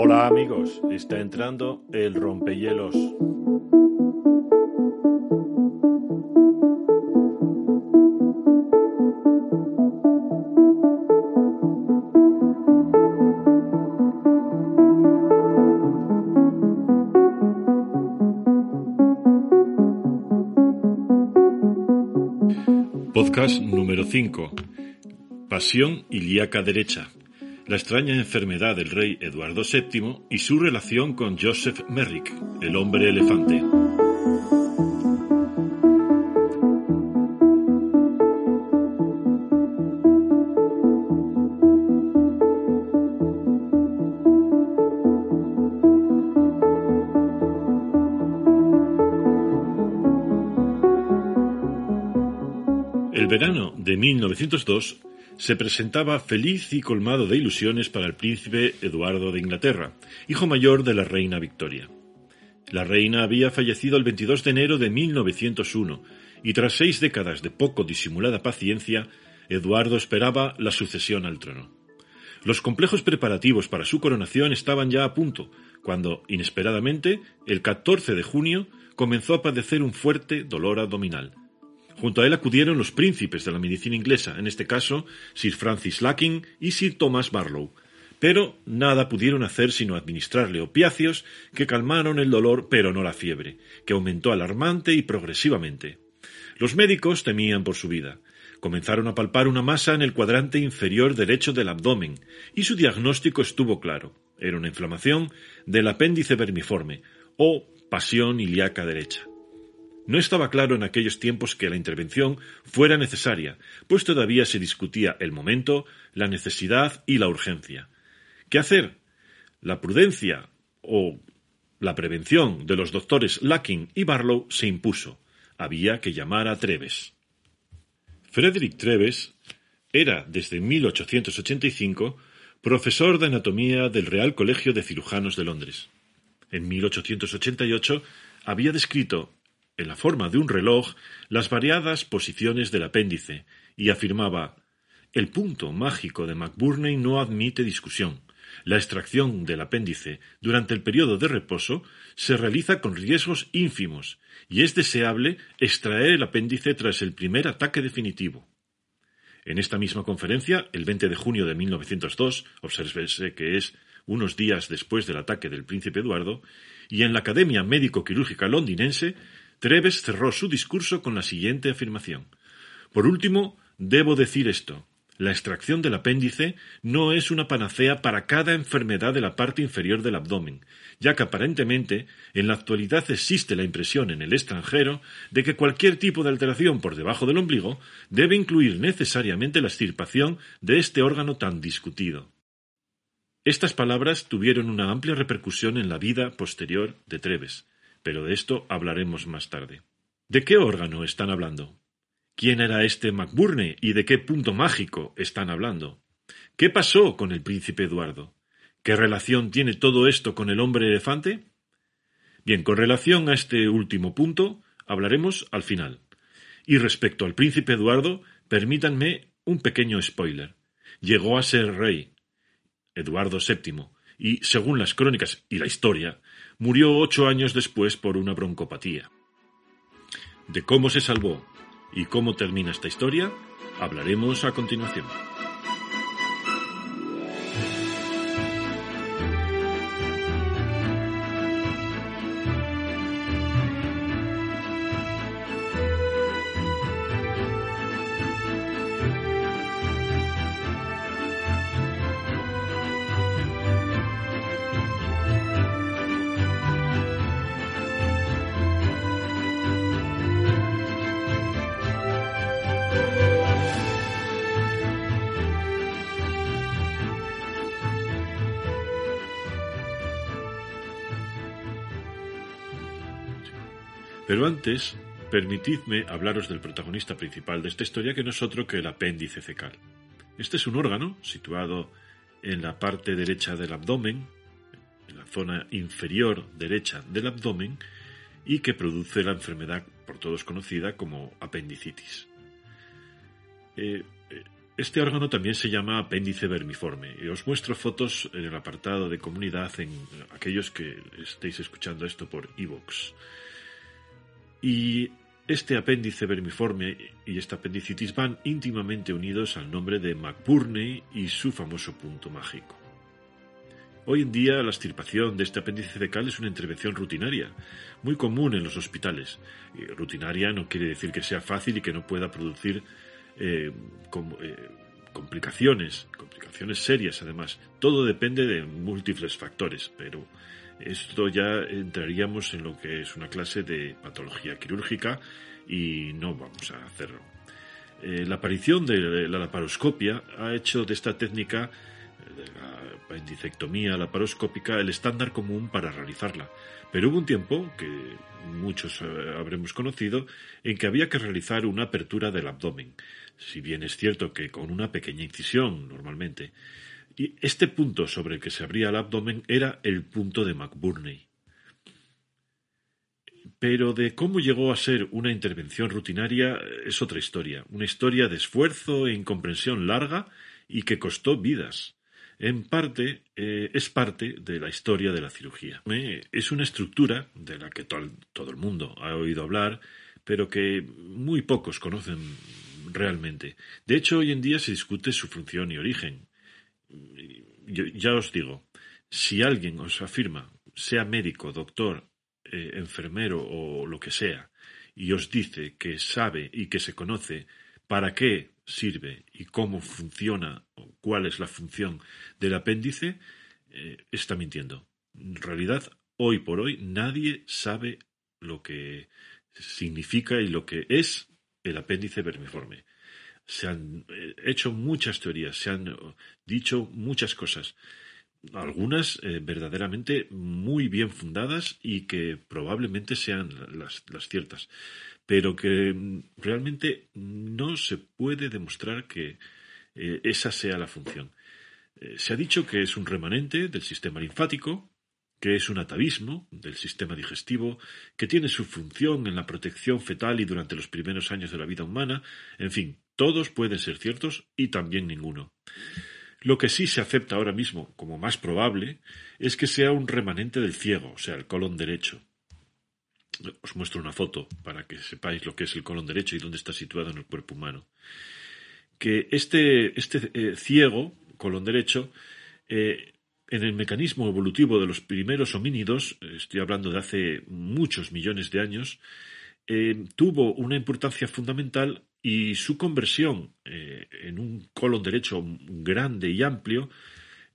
Hola amigos, está entrando el rompehielos. Podcast número 5. Pasión ilíaca derecha. La extraña enfermedad del rey Eduardo VII y su relación con Joseph Merrick, el hombre elefante. El verano de 1902 se presentaba feliz y colmado de ilusiones para el príncipe Eduardo de Inglaterra, hijo mayor de la reina Victoria. La reina había fallecido el 22 de enero de 1901 y tras seis décadas de poco disimulada paciencia, Eduardo esperaba la sucesión al trono. Los complejos preparativos para su coronación estaban ya a punto, cuando, inesperadamente, el 14 de junio, comenzó a padecer un fuerte dolor abdominal, Junto a él acudieron los príncipes de la medicina inglesa, en este caso Sir Francis Lacking y Sir Thomas Barlow, pero nada pudieron hacer sino administrarle opiáceos que calmaron el dolor pero no la fiebre, que aumentó alarmante y progresivamente. Los médicos temían por su vida. Comenzaron a palpar una masa en el cuadrante inferior derecho del abdomen, y su diagnóstico estuvo claro. Era una inflamación del apéndice vermiforme, o pasión ilíaca derecha. No estaba claro en aquellos tiempos que la intervención fuera necesaria, pues todavía se discutía el momento, la necesidad y la urgencia. ¿Qué hacer? La prudencia o la prevención de los doctores Lacking y Barlow se impuso. Había que llamar a Treves. Frederick Treves era, desde 1885, profesor de anatomía del Real Colegio de Cirujanos de Londres. En 1888 había descrito en la forma de un reloj las variadas posiciones del apéndice y afirmaba el punto mágico de McBurney no admite discusión. La extracción del apéndice durante el periodo de reposo se realiza con riesgos ínfimos y es deseable extraer el apéndice tras el primer ataque definitivo. En esta misma conferencia, el 20 de junio de 1902, obsérvese que es unos días después del ataque del príncipe Eduardo, y en la Academia Médico-Quirúrgica londinense, Treves cerró su discurso con la siguiente afirmación. Por último, debo decir esto. La extracción del apéndice no es una panacea para cada enfermedad de la parte inferior del abdomen, ya que aparentemente en la actualidad existe la impresión en el extranjero de que cualquier tipo de alteración por debajo del ombligo debe incluir necesariamente la extirpación de este órgano tan discutido. Estas palabras tuvieron una amplia repercusión en la vida posterior de Treves, pero de esto hablaremos más tarde. ¿De qué órgano están hablando? ¿Quién era este McBurney y de qué punto mágico están hablando? ¿Qué pasó con el príncipe Eduardo? ¿Qué relación tiene todo esto con el hombre elefante? Bien, con relación a este último punto hablaremos al final. Y respecto al príncipe Eduardo, permítanme un pequeño spoiler. Llegó a ser rey, Eduardo VII, y, según las crónicas y la historia, murió ocho años después por una broncopatía. De cómo se salvó y cómo termina esta historia, hablaremos a continuación. Pero antes, permitidme hablaros del protagonista principal de esta historia, que no es otro que el apéndice fecal. Este es un órgano situado en la parte derecha del abdomen, en la zona inferior derecha del abdomen, y que produce la enfermedad por todos conocida como apendicitis. Eh, eh, Este órgano también se llama apéndice vermiforme os muestro fotos en el apartado de comunidad en aquellos que estéis escuchando esto por iVoox. Y este apéndice vermiforme y esta apendicitis van íntimamente unidos al nombre de McBurney y su famoso punto mágico. Hoy en día la extirpación de este apéndice fecal es una intervención rutinaria, muy común en los hospitales. Rutinaria no quiere decir que sea fácil y que no pueda producir eh, eh, complicaciones, complicaciones serias además. Todo depende de múltiples factores, pero esto ya entraríamos en lo que es una clase de patología quirúrgica y no vamos a hacerlo. Eh, la aparición de la laparoscopia ha hecho de esta técnica de la apendicectomía laparoscópica el estándar común para realizarla. Pero hubo un tiempo, que muchos habremos conocido, en que había que realizar una apertura del abdomen, si bien es cierto que con una pequeña incisión normalmente. Y este punto sobre el que se abría el abdomen era el punto de McBurney. Pero de cómo llegó a ser una intervención rutinaria es otra historia, una historia de esfuerzo e incomprensión larga y que costó vidas. En parte eh, es parte de la historia de la cirugía. es una estructura de la que todo el mundo ha oído hablar, pero que muy pocos conocen realmente. De hecho, hoy en día se discute su función y origen. Ya os digo, si alguien os afirma, sea médico, doctor, eh, enfermero o lo que sea, y os dice que sabe y que se conoce para qué sirve y cómo funciona o cuál es la función del apéndice, eh, está mintiendo. En realidad, hoy por hoy, nadie sabe lo que significa y lo que es el apéndice vermiforme. Se han eh, hecho muchas teorías, se han dicho muchas cosas, algunas eh, verdaderamente muy bien fundadas y que probablemente sean las, ciertas, pero que mm, realmente no se puede demostrar que eh, esa sea la función. se ha dicho que es un remanente del sistema linfático, que es un atavismo del sistema digestivo, que tiene su función en la protección fetal y durante los primeros años de la vida humana, en fin, todos pueden ser ciertos y también ninguno. Lo que sí se acepta ahora mismo como más probable es que sea un remanente del ciego, o sea, el colon derecho. Os muestro una foto para que sepáis lo que es el colon derecho y dónde está situado en el cuerpo humano. Que este, este eh, ciego, colon derecho, eh, en el mecanismo evolutivo de los primeros homínidos, estoy hablando de hace muchos millones de años, eh, tuvo una importancia fundamental y su conversión eh, en un colon derecho grande y amplio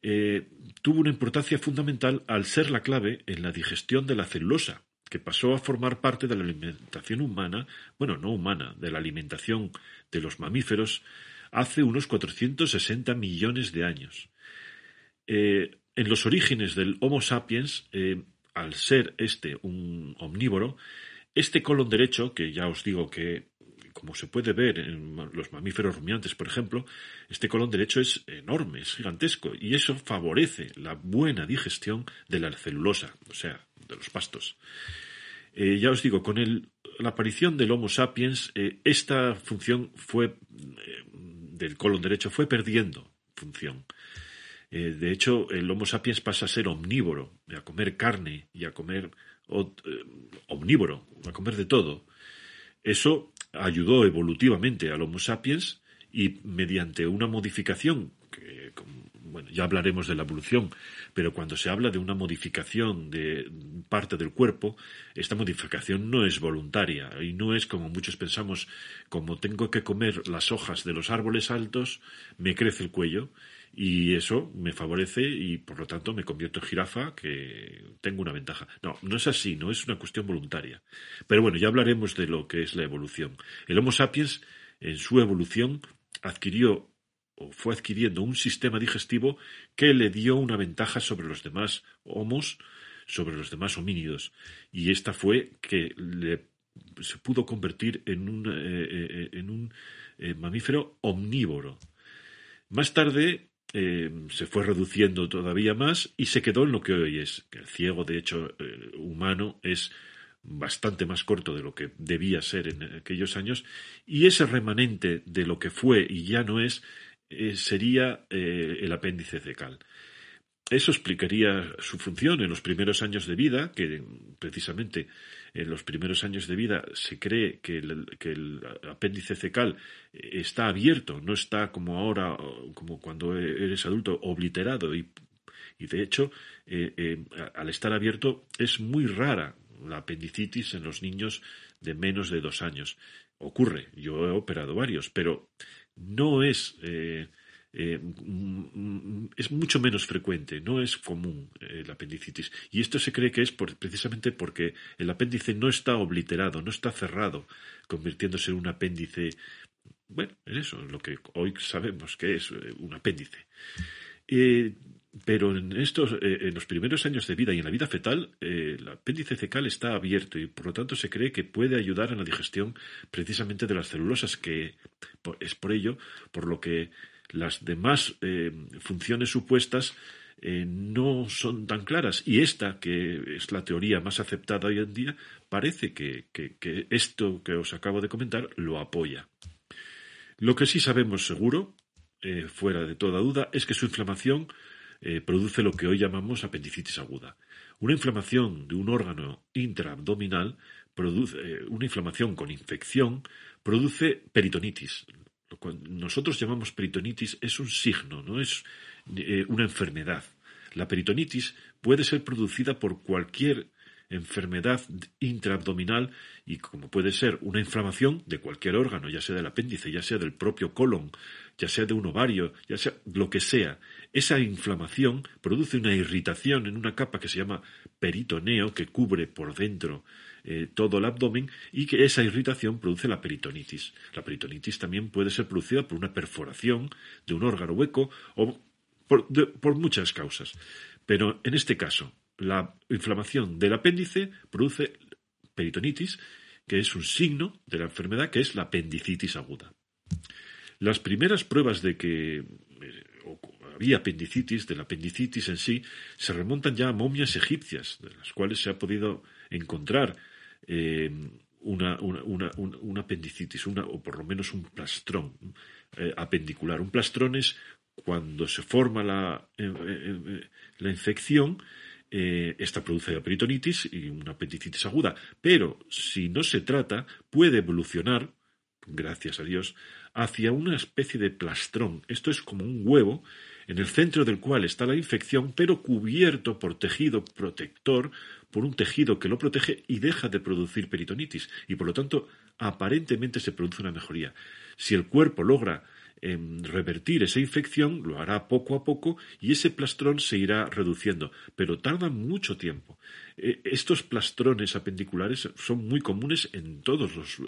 eh, tuvo una importancia fundamental al ser la clave en la digestión de la celulosa, que pasó a formar parte de la alimentación humana, bueno, no humana, de la alimentación de los mamíferos hace unos 460 millones de años. En los orígenes del Homo sapiens, eh, al ser este un omnívoro, este colon derecho, que ya os digo que, como se puede ver en los mamíferos rumiantes, por ejemplo, este colon derecho es enorme, es gigantesco, y eso favorece la buena digestión de la celulosa, o sea, de los pastos. Eh, ya os digo, con la aparición del Homo sapiens, eh, esta función fue del colon derecho fue perdiendo función. Eh, de hecho, el Homo sapiens pasa a ser omnívoro, a comer carne y a comer eh, omnívoro, a comer de todo. Eso ayudó evolutivamente al Homo sapiens y mediante una modificación, que bueno, ya hablaremos de la evolución, pero cuando se habla de una modificación de parte del cuerpo, esta modificación no es voluntaria y no es como muchos pensamos, como tengo que comer las hojas de los árboles altos, me crece el cuello y eso me favorece y por lo tanto me convierto en jirafa que tengo una ventaja. No, no es así, no es una cuestión voluntaria. Pero bueno, ya hablaremos de lo que es la evolución. El Homo sapiens en su evolución adquirió o fue adquiriendo un sistema digestivo que le dio una ventaja sobre los demás homos, sobre los demás homínidos. Y esta fue que le, se pudo convertir en un, eh, eh, en un eh, mamífero omnívoro. Más tarde eh, se fue reduciendo todavía más y se quedó en lo que hoy es. El ciego, de hecho, eh, humano es bastante más corto de lo que debía ser en aquellos años y ese remanente de lo que fue y ya no es eh, sería el apéndice cecal. Eso explicaría su función en los primeros años de vida, que precisamente en los primeros años de vida se cree que el, apéndice cecal está abierto, no está como ahora, como cuando eres adulto, obliterado y, de hecho, eh, eh, al estar abierto es muy rara la apendicitis en los niños de menos de dos años. Ocurre, yo he operado varios, pero no es eh, eh, es mucho menos frecuente, no es común el eh, la apendicitis. Y esto se cree que es precisamente porque el apéndice no está obliterado, no está cerrado, convirtiéndose en un apéndice. Bueno, es eso, lo que hoy sabemos que es eh, un apéndice. pero en estos, en los primeros años de vida y en la vida fetal, el apéndice cecal está abierto y por lo tanto se cree que puede ayudar en la digestión precisamente de las celulosas, que es por ello por lo que las demás eh, funciones supuestas eh, no son tan claras. Y esta, que es la teoría más aceptada hoy en día, parece que, esto que os acabo de comentar lo apoya. Lo que sí sabemos seguro, eh, fuera de toda duda, es que su inflamación produce lo que hoy llamamos apendicitis aguda. Una inflamación de un órgano intraabdominal produce una inflamación con infección produce peritonitis, nosotros llamamos peritonitis es un signo, no es eh, una enfermedad. La peritonitis puede ser producida por cualquier enfermedad intraabdominal y como puede ser una inflamación de cualquier órgano, ya sea del apéndice, ya sea del propio colon, ya sea de un ovario, ya sea lo que sea. Esa inflamación produce una irritación en una capa que se llama peritoneo que cubre por dentro eh, todo el abdomen y que esa irritación produce la peritonitis. La peritonitis también puede ser producida por una perforación de un órgano hueco o por, muchas causas. Pero en este caso, la inflamación del apéndice produce peritonitis, que es un signo de la enfermedad, que es la apendicitis aguda. Las primeras pruebas de que eh, había apendicitis, de la apendicitis en sí, se remontan ya a momias egipcias, de las cuales se ha podido encontrar eh, una, una, apendicitis, una, o por lo menos un plastrón eh, apendicular. Un plastrón es cuando se forma la, eh, la infección, esta produce la peritonitis y una apendicitis aguda. Pero si no se trata, puede evolucionar, gracias a Dios, hacia una especie de plastrón. Esto es como un huevo en el centro del cual está la infección, pero cubierto por tejido protector por un tejido que lo protege y deja de producir peritonitis y por lo tanto aparentemente se produce una mejoría. Si el cuerpo logra revertir esa infección, lo hará poco a poco y ese plastrón se irá reduciendo, pero tarda mucho tiempo. E, estos plastrones apendiculares son muy comunes en, todos los,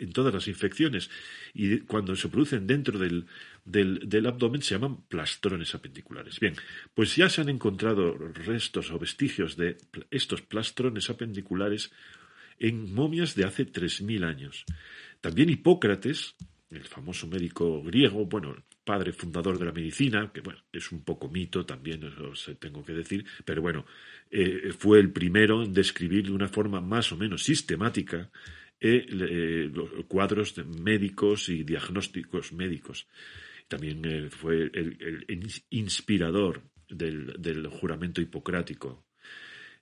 en todas las infecciones y cuando se producen dentro del, del, abdomen se llaman plastrones apendiculares. Bien, pues ya se han encontrado restos o vestigios de estos plastrones apendiculares en momias de hace 3.000 años. También Hipócrates, el famoso médico griego, bueno, padre fundador de la medicina, que bueno, es un poco mito también, os tengo que decir, pero bueno, eh, fue el primero en describir de una forma más o menos sistemática eh, eh, los cuadros médicos y diagnósticos médicos. También fue el, inspirador del, juramento hipocrático.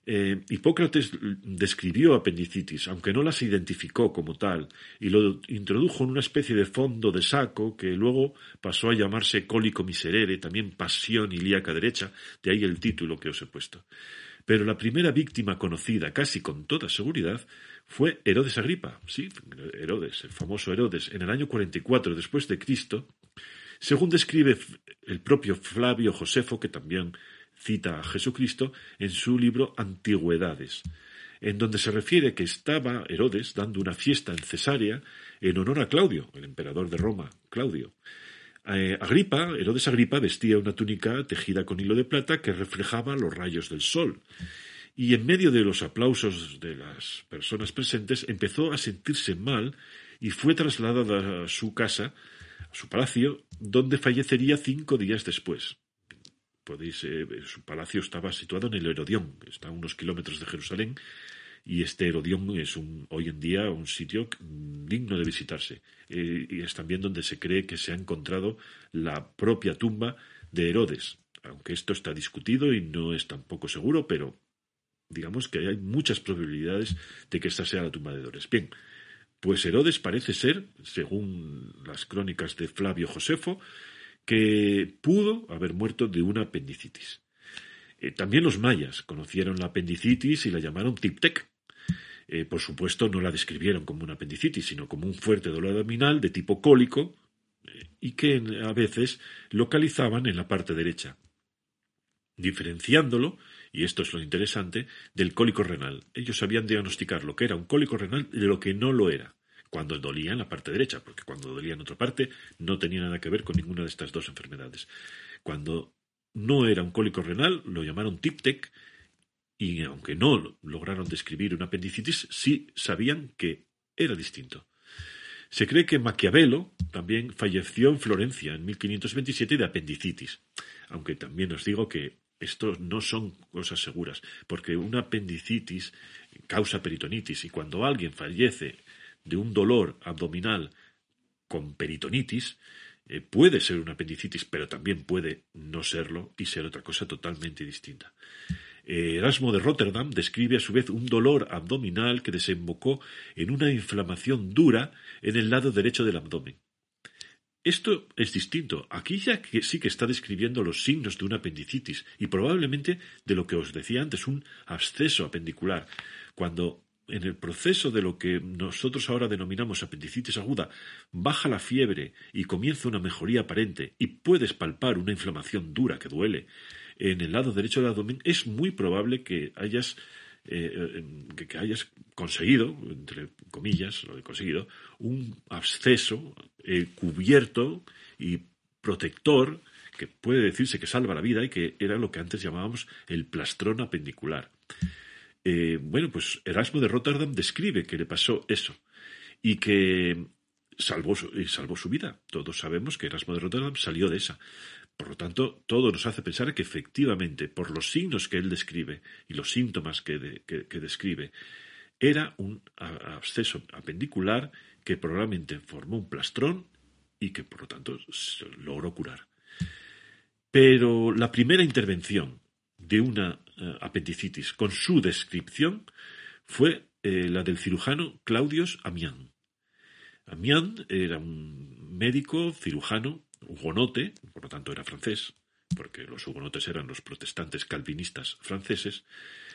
Hipócrates describió apendicitis, aunque no las identificó como tal, y lo introdujo en una especie de fondo de saco que luego pasó a llamarse cólico miserere, también pasión ilíaca derecha, de ahí el título que os he puesto. Pero la primera víctima conocida casi con toda seguridad fue Herodes Agripa, sí, Herodes, el famoso Herodes, en el año 44 después de Cristo, según describe el propio Flavio Josefo, que también cita a Jesucristo en su libro Antigüedades, en donde se refiere que estaba Herodes dando una fiesta en Cesarea en honor a Claudio, el emperador de Roma, Claudio. Eh, Agripa, Herodes Agripa, vestía una túnica tejida con hilo de plata que reflejaba los rayos del sol. Y en medio de los aplausos de las personas presentes empezó a sentirse mal y fue trasladada a su casa, a su palacio, donde fallecería cinco días después. Podéis, eh, su palacio estaba situado en el Herodión, está a unos kilómetros de Jerusalén, y este Herodión es un, hoy en día un sitio digno de visitarse. Eh, y es también donde se cree que se ha encontrado la propia tumba de Herodes, aunque esto está discutido y no es tampoco seguro, pero digamos que hay muchas probabilidades de que esta sea la tumba de Herodes. Bien, pues Herodes parece ser, según las crónicas de Flavio Josefo, que pudo haber muerto de una apendicitis. Eh, también los mayas conocieron la apendicitis y la llamaron tiptec. Eh, por supuesto, no la describieron como una apendicitis, sino como un fuerte dolor abdominal de tipo cólico eh, y que a veces localizaban en la parte derecha, diferenciándolo, y esto es lo interesante, del cólico renal. Ellos sabían diagnosticar lo que era un cólico renal de lo que no lo era cuando dolía en la parte derecha, porque cuando dolía en otra parte no tenía nada que ver con ninguna de estas dos enfermedades. Cuando no era un cólico renal, lo llamaron TIPTEC, y aunque no lograron describir una apendicitis, sí sabían que era distinto. Se cree que Maquiavelo también falleció en Florencia en 1527 de apendicitis, aunque también os digo que esto no son cosas seguras, porque una apendicitis causa peritonitis y cuando alguien fallece de un dolor abdominal con peritonitis, eh, puede ser una apendicitis, pero también puede no serlo y ser otra cosa totalmente distinta. Eh, Erasmo de Rotterdam describe a su vez un dolor abdominal que desembocó en una inflamación dura en el lado derecho del abdomen. Esto es distinto. Aquí ya que sí que está describiendo los signos de una apendicitis y probablemente de lo que os decía antes, un absceso apendicular. Cuando en el proceso de lo que nosotros ahora denominamos apendicitis aguda, baja la fiebre y comienza una mejoría aparente y puedes palpar una inflamación dura que duele en el lado derecho del abdomen, es muy probable que hayas eh, que, hayas conseguido, entre comillas, lo he conseguido, un absceso eh, cubierto y protector que puede decirse que salva la vida y que era lo que antes llamábamos el plastrón apendicular. Eh, bueno, pues Erasmo de Rotterdam describe que le pasó eso y que salvó salvó su vida. Todos sabemos que Erasmo de Rotterdam salió de esa. Por lo tanto, todo nos hace pensar que efectivamente, por los signos que él describe y los síntomas que, describe, era un absceso apendicular que probablemente formó un plastrón y que por lo tanto logró curar. Pero la primera intervención de una eh, apendicitis con su descripción fue eh, la del cirujano Claudius Amián. Amián era un médico cirujano hugonote, por lo tanto era francés, porque los hugonotes eran los protestantes calvinistas franceses,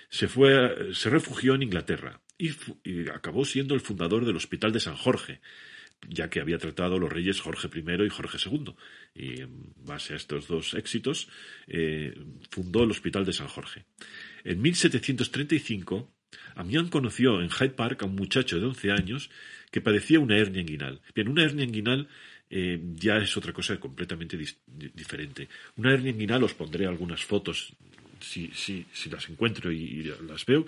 se, fue, se refugió en Inglaterra y, acabó siendo el fundador del Hospital de San Jorge, ya que había tratado los reyes Jorge I y Jorge II. Y en base a estos dos éxitos, eh, fundó el Hospital de San Jorge. En 1735, Amián conoció en Hyde Park a un muchacho de 11 años que padecía una hernia inguinal. Bien, una hernia inguinal eh, ya es otra cosa completamente diferente. Una hernia inguinal, os pondré algunas fotos si, si, si las encuentro y, las veo,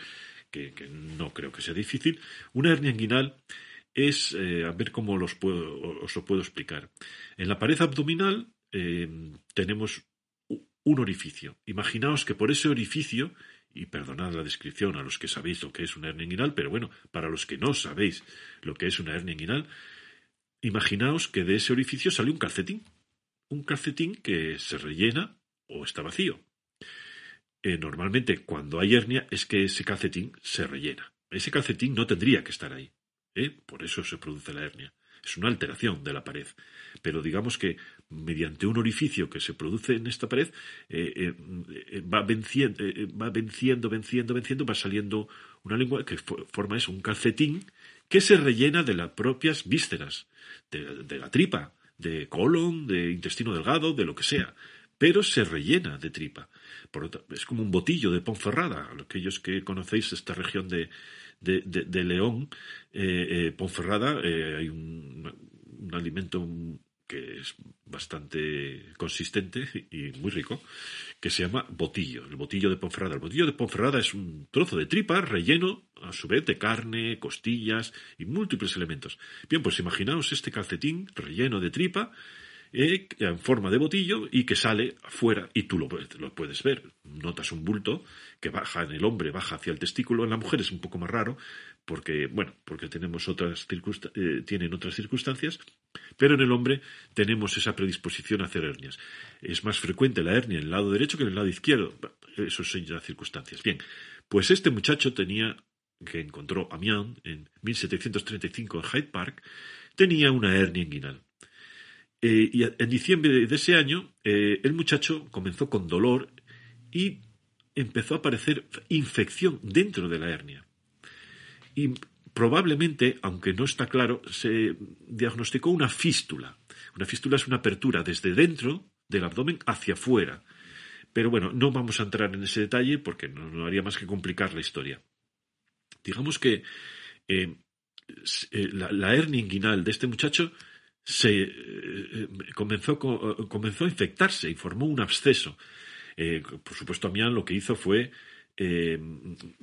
que, no creo que sea difícil. Una hernia inguinal es, eh, a ver cómo los puedo, os lo puedo explicar. En la pared abdominal eh, tenemos un orificio. Imaginaos que por ese orificio, y perdonad la descripción a los que sabéis lo que es una hernia inguinal, pero bueno, para los que no sabéis lo que es una hernia inguinal, Imaginaos que de ese orificio sale un calcetín. Un calcetín que se rellena o está vacío. Eh, normalmente cuando hay hernia es que ese calcetín se rellena. Ese calcetín no tendría que estar ahí. ¿Eh? Por eso se produce la hernia. Es una alteración de la pared. Pero digamos que mediante un orificio que se produce en esta pared eh, va, venciendo, va venciendo, venciendo, venciendo, va saliendo una lengua que forma eso, un calcetín que se rellena de las propias vísceras, de, la tripa, de colon, de intestino delgado, de lo que sea, pero se rellena de tripa. Por es como un botillo de Ponferrada. Aquellos que conocéis esta región de, de, León, eh, eh, Ponferrada, eh, hay un, un, alimento que es bastante consistente y muy rico, que se llama botillo, el botillo de Ponferrada. El botillo de Ponferrada es un trozo de tripa relleno, a su vez, de carne, costillas y múltiples elementos. Bien, pues imaginaos este calcetín relleno de tripa eh, en forma de botillo y que sale afuera y tú lo, lo, puedes ver. Notas un bulto que baja en el hombre, baja hacia el testículo. En la mujer es un poco más raro porque, bueno, porque tenemos otras eh, tienen otras circunstancias, pero en el hombre tenemos esa predisposición a hacer hernias. Es más frecuente la hernia en el lado derecho que en el lado izquierdo. Eso son ya circunstancias. Bien, pues este muchacho tenía, que encontró Amiens en 1735 en Hyde Park, tenía una hernia inguinal. Eh, y en diciembre de ese año, eh, el muchacho comenzó con dolor y empezó a aparecer infección dentro de la hernia. Y probablemente, aunque no está claro, se diagnosticó una fístula. Una fístula es una apertura desde dentro del abdomen hacia afuera. Pero bueno, no vamos a entrar en ese detalle porque no, haría más que complicar la historia. Digamos que eh, la hernia inguinal de este muchacho se eh, eh, comenzó, comenzó a infectarse y formó un absceso. Eh, por supuesto, Amián lo que hizo fue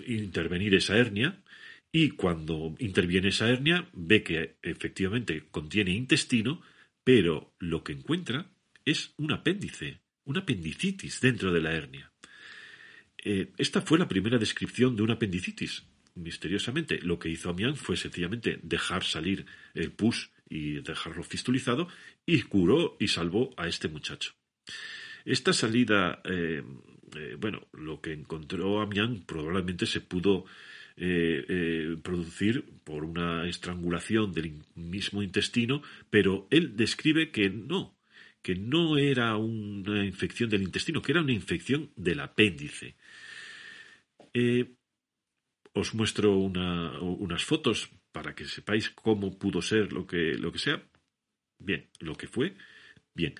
intervenir esa hernia y cuando interviene esa hernia ve que efectivamente contiene intestino, pero lo que encuentra es un apéndice, una apendicitis dentro de la hernia. esta fue la primera descripción de una apendicitis. Misteriosamente, lo que hizo Amián fue sencillamente dejar salir el pus y dejarlo fistulizado y curó y salvó a este muchacho. Esta salida, eh, eh, bueno, lo que encontró Amián probablemente se pudo eh, producir por una estrangulación del mismo intestino, pero él describe que no, que no era una infección del intestino, que era una infección del apéndice. os muestro unas fotos para que sepáis cómo pudo ser lo que, lo que sea. Bien, lo que fue, bien.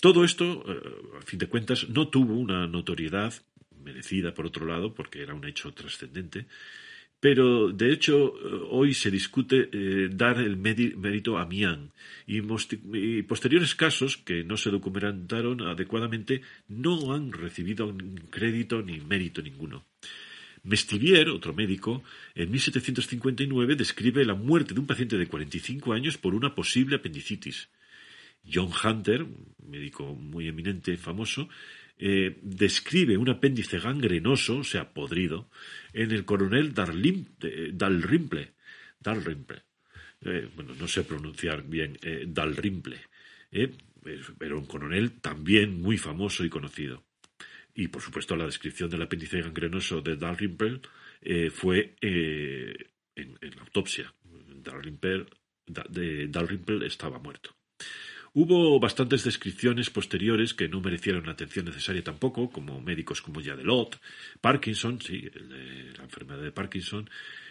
todo esto, eh, a fin de cuentas, no tuvo una notoriedad merecida, por otro lado, porque era un hecho trascendente, pero de hecho eh, hoy se discute eh, dar el mérito a Mian y, y, posteriores casos que no se documentaron adecuadamente no han recibido crédito ni mérito ninguno. Mestivier, otro médico, en 1759 describe la muerte de un paciente de 45 años por una posible apendicitis. John Hunter, un médico muy eminente, famoso, eh, describe un apéndice gangrenoso, o sea, podrido, en el coronel Dalrymple. Dalrymple. Eh, bueno, no sé pronunciar bien eh, Dalrymple, pero un coronel también muy famoso y conocido y por supuesto la descripción del apéndice gangrenoso de Dalrymple eh, fue eh, en, la autopsia. Dalrymple, de Dalrymple estaba muerto. Hubo bastantes descripciones posteriores que no merecieron la atención necesaria tampoco, como médicos como Yadelot, Parkinson, sí, la enfermedad de Parkinson,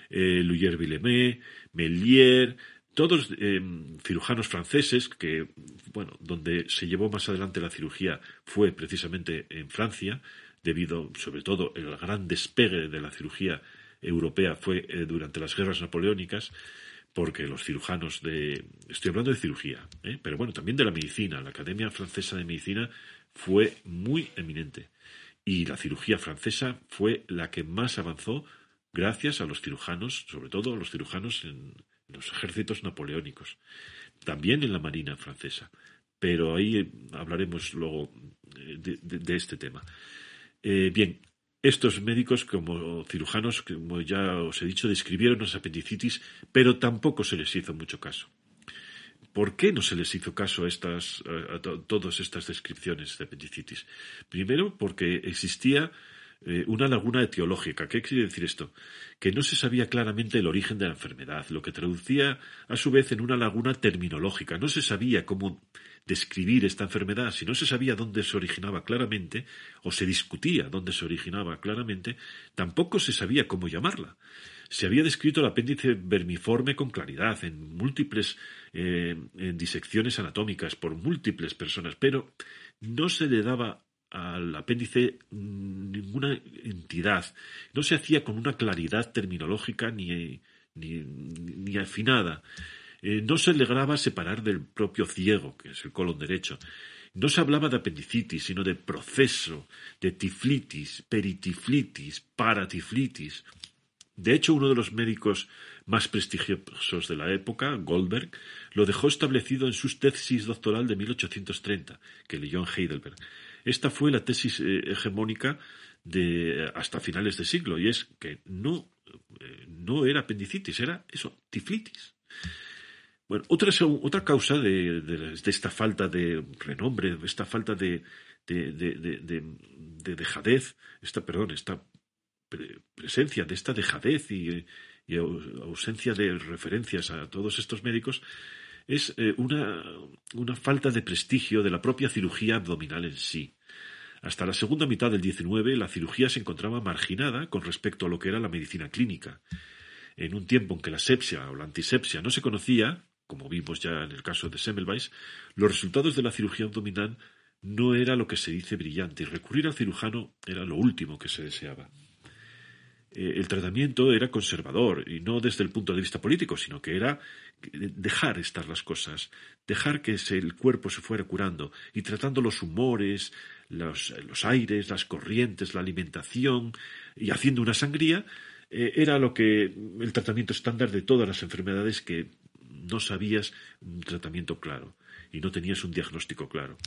eh, Luyer-Villemé, Mélier, todos eh, cirujanos franceses que, bueno, donde se llevó más adelante la cirugía fue precisamente en Francia, debido sobre todo el gran despegue de la cirugía europea fue eh, durante las guerras napoleónicas, porque los cirujanos de... Estoy hablando de cirugía, ¿eh? pero bueno, también de la medicina. La Academia Francesa de Medicina fue muy eminente. Y la cirugía francesa fue la que más avanzó gracias a los cirujanos, sobre todo a los cirujanos en, los ejércitos napoleónicos, también en la Marina francesa. Pero ahí eh, hablaremos luego eh, de, este tema. Eh, bien, estos médicos como cirujanos, como ya os he dicho, describieron las apendicitis, pero tampoco se les hizo mucho caso. ¿Por qué no se les hizo caso a, estas, a todas estas descripciones de apendicitis? Primero, porque existía eh, una laguna etiológica. ¿Qué quiere decir esto? Que no se sabía claramente el origen de la enfermedad, lo que traducía a su vez en una laguna terminológica. No se sabía cómo describir esta enfermedad, si no se sabía dónde se originaba claramente, o se discutía dónde se originaba claramente, tampoco se sabía cómo llamarla. Se había descrito el apéndice vermiforme con claridad en múltiples eh, en disecciones anatómicas por múltiples personas, pero no se le daba al apéndice ninguna entidad. No se hacía con una claridad terminológica ni, ni, afinada. Eh, no se lograba separar del propio ciego, que es el colon derecho. No se hablaba de apendicitis, sino de proceso, de tiflitis, peritiflitis, paratiflitis. De hecho, uno de los médicos más prestigiosos de la época, Goldberg, lo dejó establecido en su tesis doctoral de 1830, que leyó en Heidelberg. Esta fue la tesis eh, hegemónica de hasta finales de siglo, y es que no, eh, no era apendicitis, era eso, tiflitis. Bueno, otra, otra causa de, de, esta falta de renombre, esta falta de, de, dejadez, esta, perdón, esta presencia de esta dejadez y, ausencia de referencias a todos estos médicos, es eh, una, una falta de prestigio de la propia cirugía abdominal en sí. Hasta la segunda mitad del XIX la cirugía se encontraba marginada con respecto a lo que era la medicina clínica. En un tiempo en que la sepsia o la antisepsia no se conocía, como vimos ya en el caso de Semmelweis, los resultados de la cirugía abdominal no era lo que se dice brillante y recurrir al cirujano era lo último que se deseaba. Eh, el tratamiento era conservador y no desde el punto de vista político, sino que era dejar estar las cosas, dejar que el cuerpo se fuera curando y tratando los humores, los, aires, las corrientes, la alimentación y haciendo una sangría, eh, era lo que el tratamiento estándar de todas las enfermedades que no sabías un tratamiento claro y no tenías un diagnóstico claro.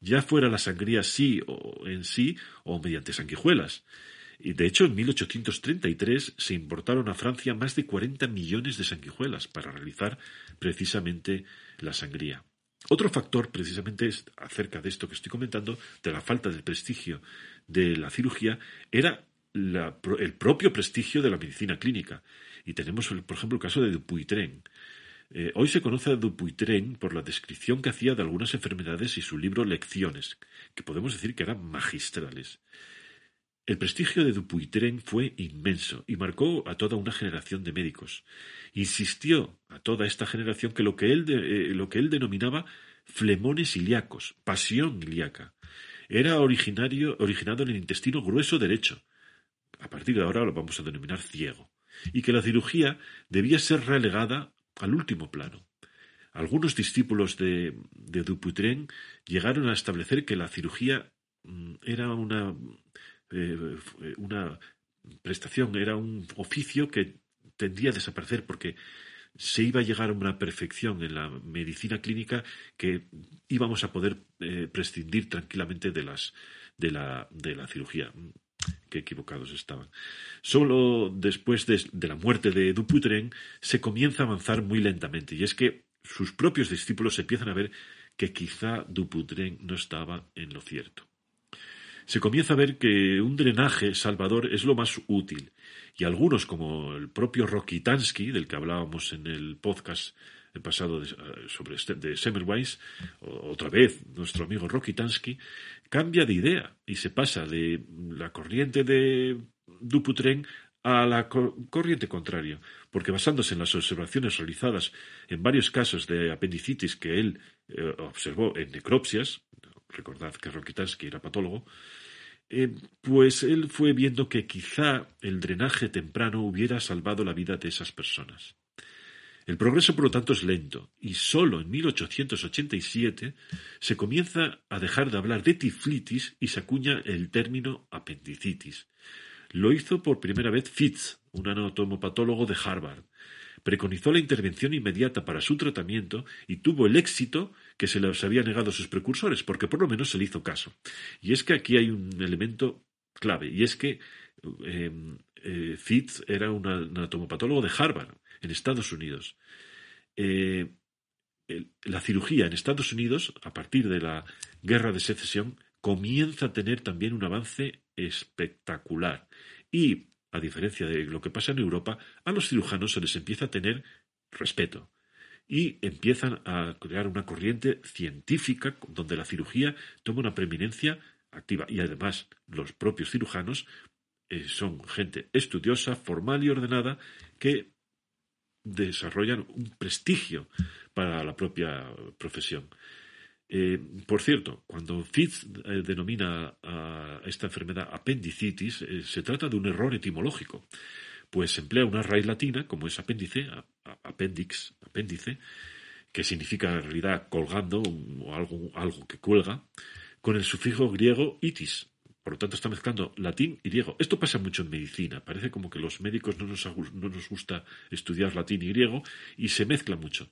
Ya fuera la sangría sí o en sí o mediante sanguijuelas. Y de hecho, en 1833 se importaron a Francia más de 40 millones de sanguijuelas para realizar precisamente la sangría. Otro factor, precisamente, es acerca de esto que estoy comentando, de la falta de prestigio de la cirugía, era el propio prestigio de la medicina clínica. Y tenemos, por ejemplo, el caso de Dupuytren. Eh, hoy se conoce a Dupuytren por la descripción que hacía de algunas enfermedades y su libro Lecciones, que podemos decir que eran magistrales. El prestigio de Dupuytren fue inmenso y marcó a toda una generación de médicos. Insistió a toda esta generación que lo que él, eh, lo que él denominaba flemones ilíacos, pasión ilíaca, era originario, originado en el intestino grueso derecho. A partir de ahora lo vamos a denominar ciego. Y que la cirugía debía ser relegada al último plano. Algunos discípulos de, de Dupuytren llegaron a establecer que la cirugía mm, era una eh, una prestación, era un oficio que tendría a desaparecer porque se iba a llegar a una perfección en la medicina clínica que íbamos a poder eh, prescindir tranquilamente de las de la, de la cirugía. Qué equivocados estaban. Solo después de, de la muerte de Dupuytren se comienza a avanzar muy lentamente y es que sus propios discípulos empiezan a ver que quizá Dupuytren no estaba en lo cierto se comienza a ver que un drenaje salvador es lo más útil, y algunos, como el propio Rokitansky, del que hablábamos en el podcast pasado sobre este, de Semmelweis, otra vez nuestro amigo Rokitansky, cambia de idea y se pasa de la corriente de Dupuytren a la corriente contraria, porque basándose en las observaciones realizadas en varios casos de apendicitis que él eh, observó en necropsias, recordad que Rokitansky era patólogo, eh, pues él fue viendo que quizá el drenaje temprano hubiera salvado la vida de esas personas. El progreso, por lo tanto, es lento, y solo en 1887 se comienza a dejar de hablar de tiflitis y se acuña el término apendicitis. Lo hizo por primera vez Fitz, un anatomopatólogo de Harvard, preconizó la intervención inmediata para su tratamiento y tuvo el éxito que se les había negado a sus precursores, porque por lo menos se le hizo caso. Y es que aquí hay un elemento clave, y es que em, eh, Fitz era un anatomopatólogo de Harvard, en Estados Unidos. Eh, la cirugía en Estados Unidos, a partir de la guerra de secesión, comienza a tener también un avance espectacular. Y a diferencia de lo que pasa en Europa, a los cirujanos se les empieza a tener respeto y empiezan a crear una corriente científica donde la cirugía toma una preeminencia activa y además los propios cirujanos eh, son gente estudiosa, formal y ordenada que desarrollan un prestigio para la propia profesión. Eh, por cierto, cuando Fitz eh, denomina a esta enfermedad apendicitis, se trata de un error etimológico, pues emplea una raíz latina, como es apéndice, apendix, apéndice, que significa en realidad colgando o algo, algo que cuelga, con el sufijo griego itis, Por lo tanto, está mezclando latín y griego. Esto pasa mucho en medicina. Parece como que los médicos no nos, no nos gusta estudiar latín y griego y se mezcla mucho.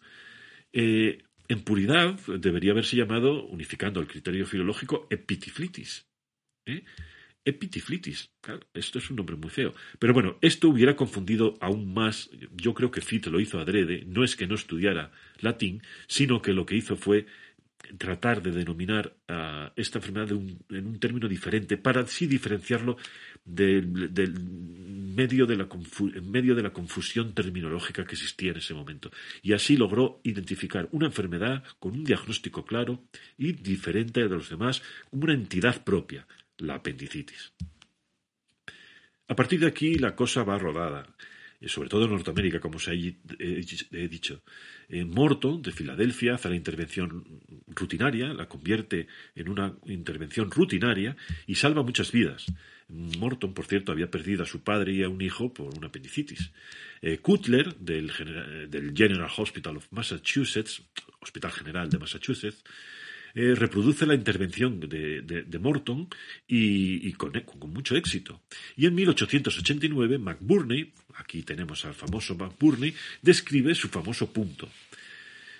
Eh, en puridad debería haberse llamado, unificando el criterio filológico, epitiflitis. ¿eh? Epitiflitis. esto es un nombre muy feo. Pero bueno, esto hubiera confundido aún más. Yo creo que Fito lo hizo adrede. No es que no estudiara latín, sino que lo que hizo fue tratar de denominar a esta enfermedad en un término diferente para así diferenciarlo del, medio de la medio de la confusión terminológica que existía en ese momento. Y así logró identificar una enfermedad con un diagnóstico claro y diferente de los demás, como una entidad propia, la apendicitis. A partir de aquí la cosa va rodada sobre todo en Norteamérica, como se he dicho. Morton, de Filadelfia, hace la intervención rutinaria, la convierte en una intervención rutinaria y salva muchas vidas. Morton, por cierto, había perdido a su padre y a un hijo por una apendicitis. Eh, Cutler, del, del General Hospital of Massachusetts, Hospital General de Massachusetts, eh, reproduce la intervención de, Morton y, con, mucho éxito. Y en 1889, McBurney, aquí tenemos al famoso McBurney, describe su famoso punto.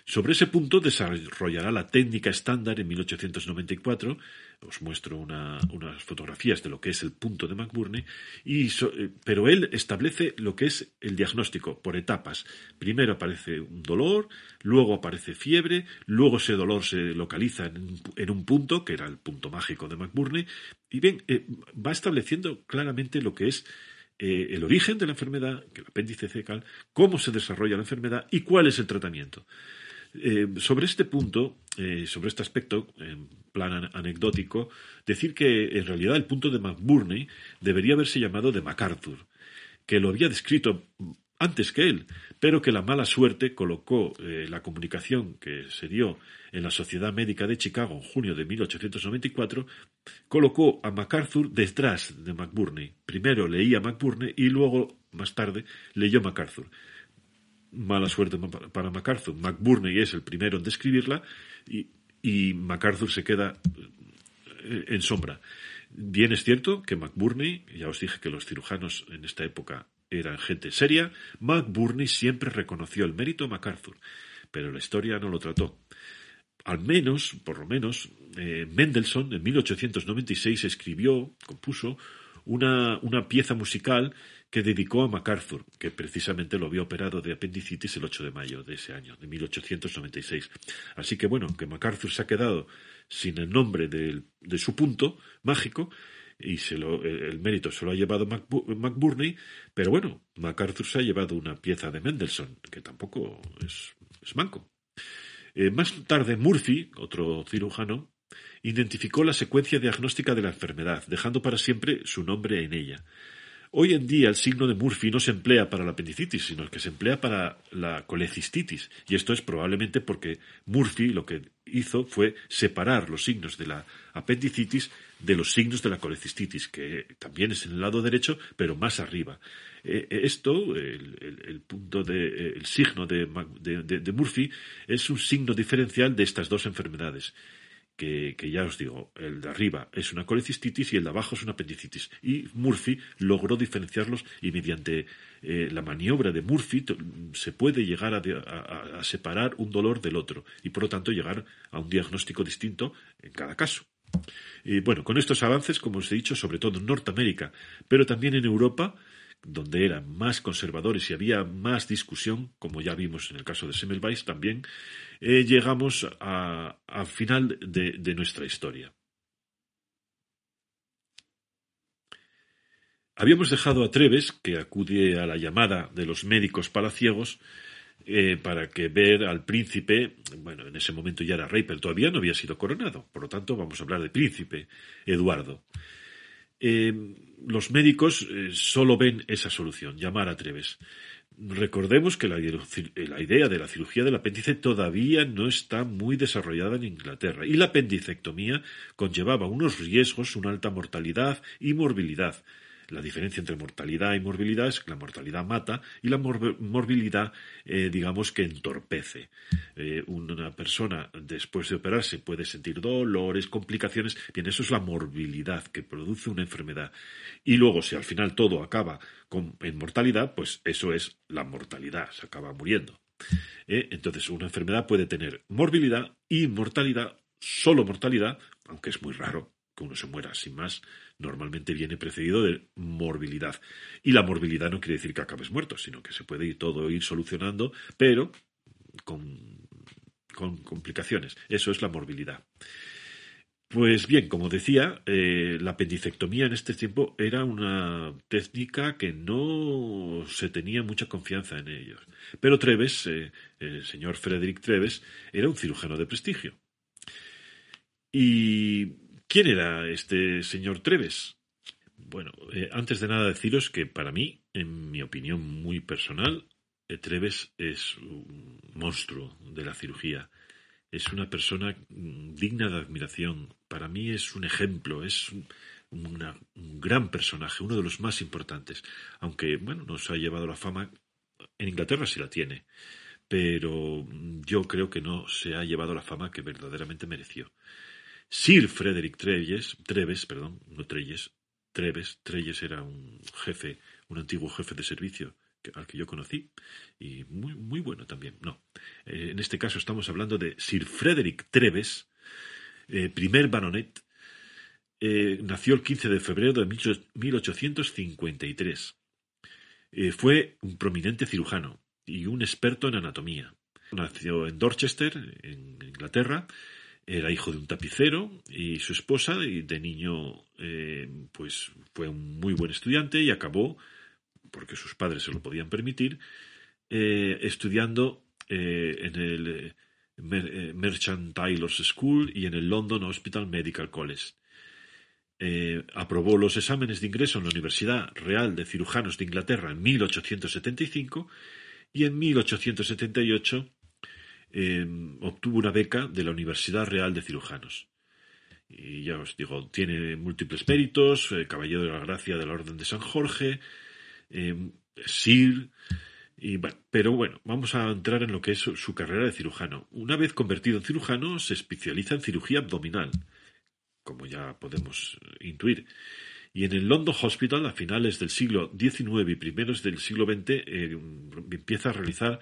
Sobre ese punto desarrollará la técnica estándar en 1894. Os muestro unas fotografías de lo que es el punto de McBurney, eh, pero él establece lo que es el diagnóstico por etapas. Primero aparece un dolor, luego aparece fiebre, luego ese dolor se localiza en, un punto, que era el punto mágico de McBurney, y bien, eh, va estableciendo claramente lo que es eh, el origen de la enfermedad, que el apéndice cecal, cómo se desarrolla la enfermedad y cuál es el tratamiento. Eh, sobre este punto, eh, sobre este aspecto, en plan anecdótico, decir que en realidad el punto de McBurney debería haberse llamado de MacArthur, que lo había descrito antes que él, pero que la mala suerte colocó eh, la comunicación que se dio en la Sociedad Médica de Chicago en junio de 1894, colocó a MacArthur detrás de McBurney. Primero leía McBurney y luego, más tarde, leyó MacArthur mala suerte para MacArthur. McBurney es el primero en describirla y, y MacArthur se queda eh, en sombra. Bien es cierto que McBurney, ya os dije que los cirujanos en esta época eran gente seria, McBurney siempre reconoció el mérito a MacArthur, pero la historia no lo trató. Al menos, por lo menos, eh, Mendelssohn en 1896 escribió, compuso, una, una pieza musical que dedicó a MacArthur, que precisamente lo había operado de apendicitis el 8 de mayo de ese año, de 1896. Así que bueno, que MacArthur se ha quedado sin el nombre de, su punto mágico y el mérito se lo ha llevado McBurney, pero bueno, MacArthur se ha llevado una pieza de Mendelssohn, que tampoco es, manco. Eh, más tarde, Murphy, otro cirujano, identificó la secuencia diagnóstica de la enfermedad, dejando para siempre su nombre en ella. Hoy en día el signo de Murphy no se emplea para la apendicitis, sino que se emplea para la colecistitis. Y esto es probablemente porque Murphy lo que hizo fue separar los signos de la apendicitis de los signos de la colecistitis, que también es en el lado derecho, pero más arriba. Eh, eh, esto, el, punto de, el signo de Murphy, es un signo diferencial de estas dos enfermedades que, ya os digo, el de arriba es una colecistitis y el de abajo es una apendicitis. Y Murphy logró diferenciarlos y mediante eh, la maniobra de Murphy se puede llegar a, separar un dolor del otro y por lo tanto llegar a un diagnóstico distinto en cada caso. Y bueno, con estos avances, como os he dicho, sobre todo en Norteamérica, pero también en Europa, donde eran más conservadores y había más discusión, como ya vimos en el caso de Semmelweis también, eh, llegamos al final de, nuestra historia. Habíamos dejado a Treves, que acude a la llamada de los médicos palaciegos, eh, para que ver al príncipe, bueno, en ese momento ya era rey, pero todavía no había sido coronado, por lo tanto vamos a hablar de príncipe Eduardo. Eh, los médicos solo ven esa solución, llamar a Treves. Recordemos que la, idea de la cirugía del apéndice todavía no está muy desarrollada en Inglaterra y la apendicectomía conllevaba unos riesgos, una alta mortalidad y morbilidad. La diferencia entre mortalidad y morbilidad es que la mortalidad mata y la morbilidad, eh, digamos que entorpece. Eh, una persona después de operarse puede sentir dolores, complicaciones. Bien, eso es la morbilidad que produce una enfermedad. Y luego, si al final todo acaba con, en mortalidad, pues eso es la mortalidad, se acaba muriendo. ¿eh? Entonces, una enfermedad puede tener morbilidad y mortalidad, solo mortalidad, aunque es muy raro que uno se muera sin más, normalmente viene precedido de morbilidad. Y la morbilidad no quiere decir que acabes muerto, sino que se puede ir todo ir solucionando, pero con, complicaciones. Eso es la morbilidad. Pues bien, como decía, eh, la apendicectomía en este tiempo era una técnica que no se tenía mucha confianza en ellos. Pero Treves, eh, el señor Frederick Treves, era un cirujano de prestigio. ¿Y quién era este señor Treves? Bueno, eh, antes de nada deciros que para mí, en mi opinión muy personal, Treves es un monstruo de la cirugía es una persona mm, digna de admiración. Para mí es un ejemplo, es un, gran personaje, uno de los más importantes. Aunque, bueno, no se ha llevado la fama, en Inglaterra sí la tiene, pero mm, yo creo que no se ha llevado la fama que verdaderamente mereció. Sir Frederick Treves, Treves, perdón, no Treyes, Treves, Treyes era un jefe, un antiguo jefe de servicio al que yo conocí y muy, muy bueno también. No, eh, en este caso estamos hablando de Sir Frederick Treves, eh, primer baronet, eh, nació el 15 de febrero de 1853. fue un prominente cirujano y un experto en anatomía. Nació en Dorchester, en Inglaterra, era hijo de un tapicero y su esposa y de niño pues fue un muy buen estudiante y acabó porque sus padres se lo podían permitir, eh, estudiando eh, en el eh, Merchant Taylor's School y en el London Hospital Medical College. aprobó los exámenes de ingreso en la Universidad Real de Cirujanos de Inglaterra en 1875 y en 1878 obtuvo una beca de la Universidad Real de Cirujanos. Y ya os digo, tiene múltiples méritos, Caballero de la Gracia de la Orden de San Jorge, eh, Sir. Y, pero bueno, vamos a entrar en lo que es su, carrera de cirujano. Una vez convertido en cirujano, se especializa en cirugía abdominal, como ya podemos intuir. Y en el London Hospital, a finales del siglo XIX y primeros del siglo XX, eh, empieza a realizar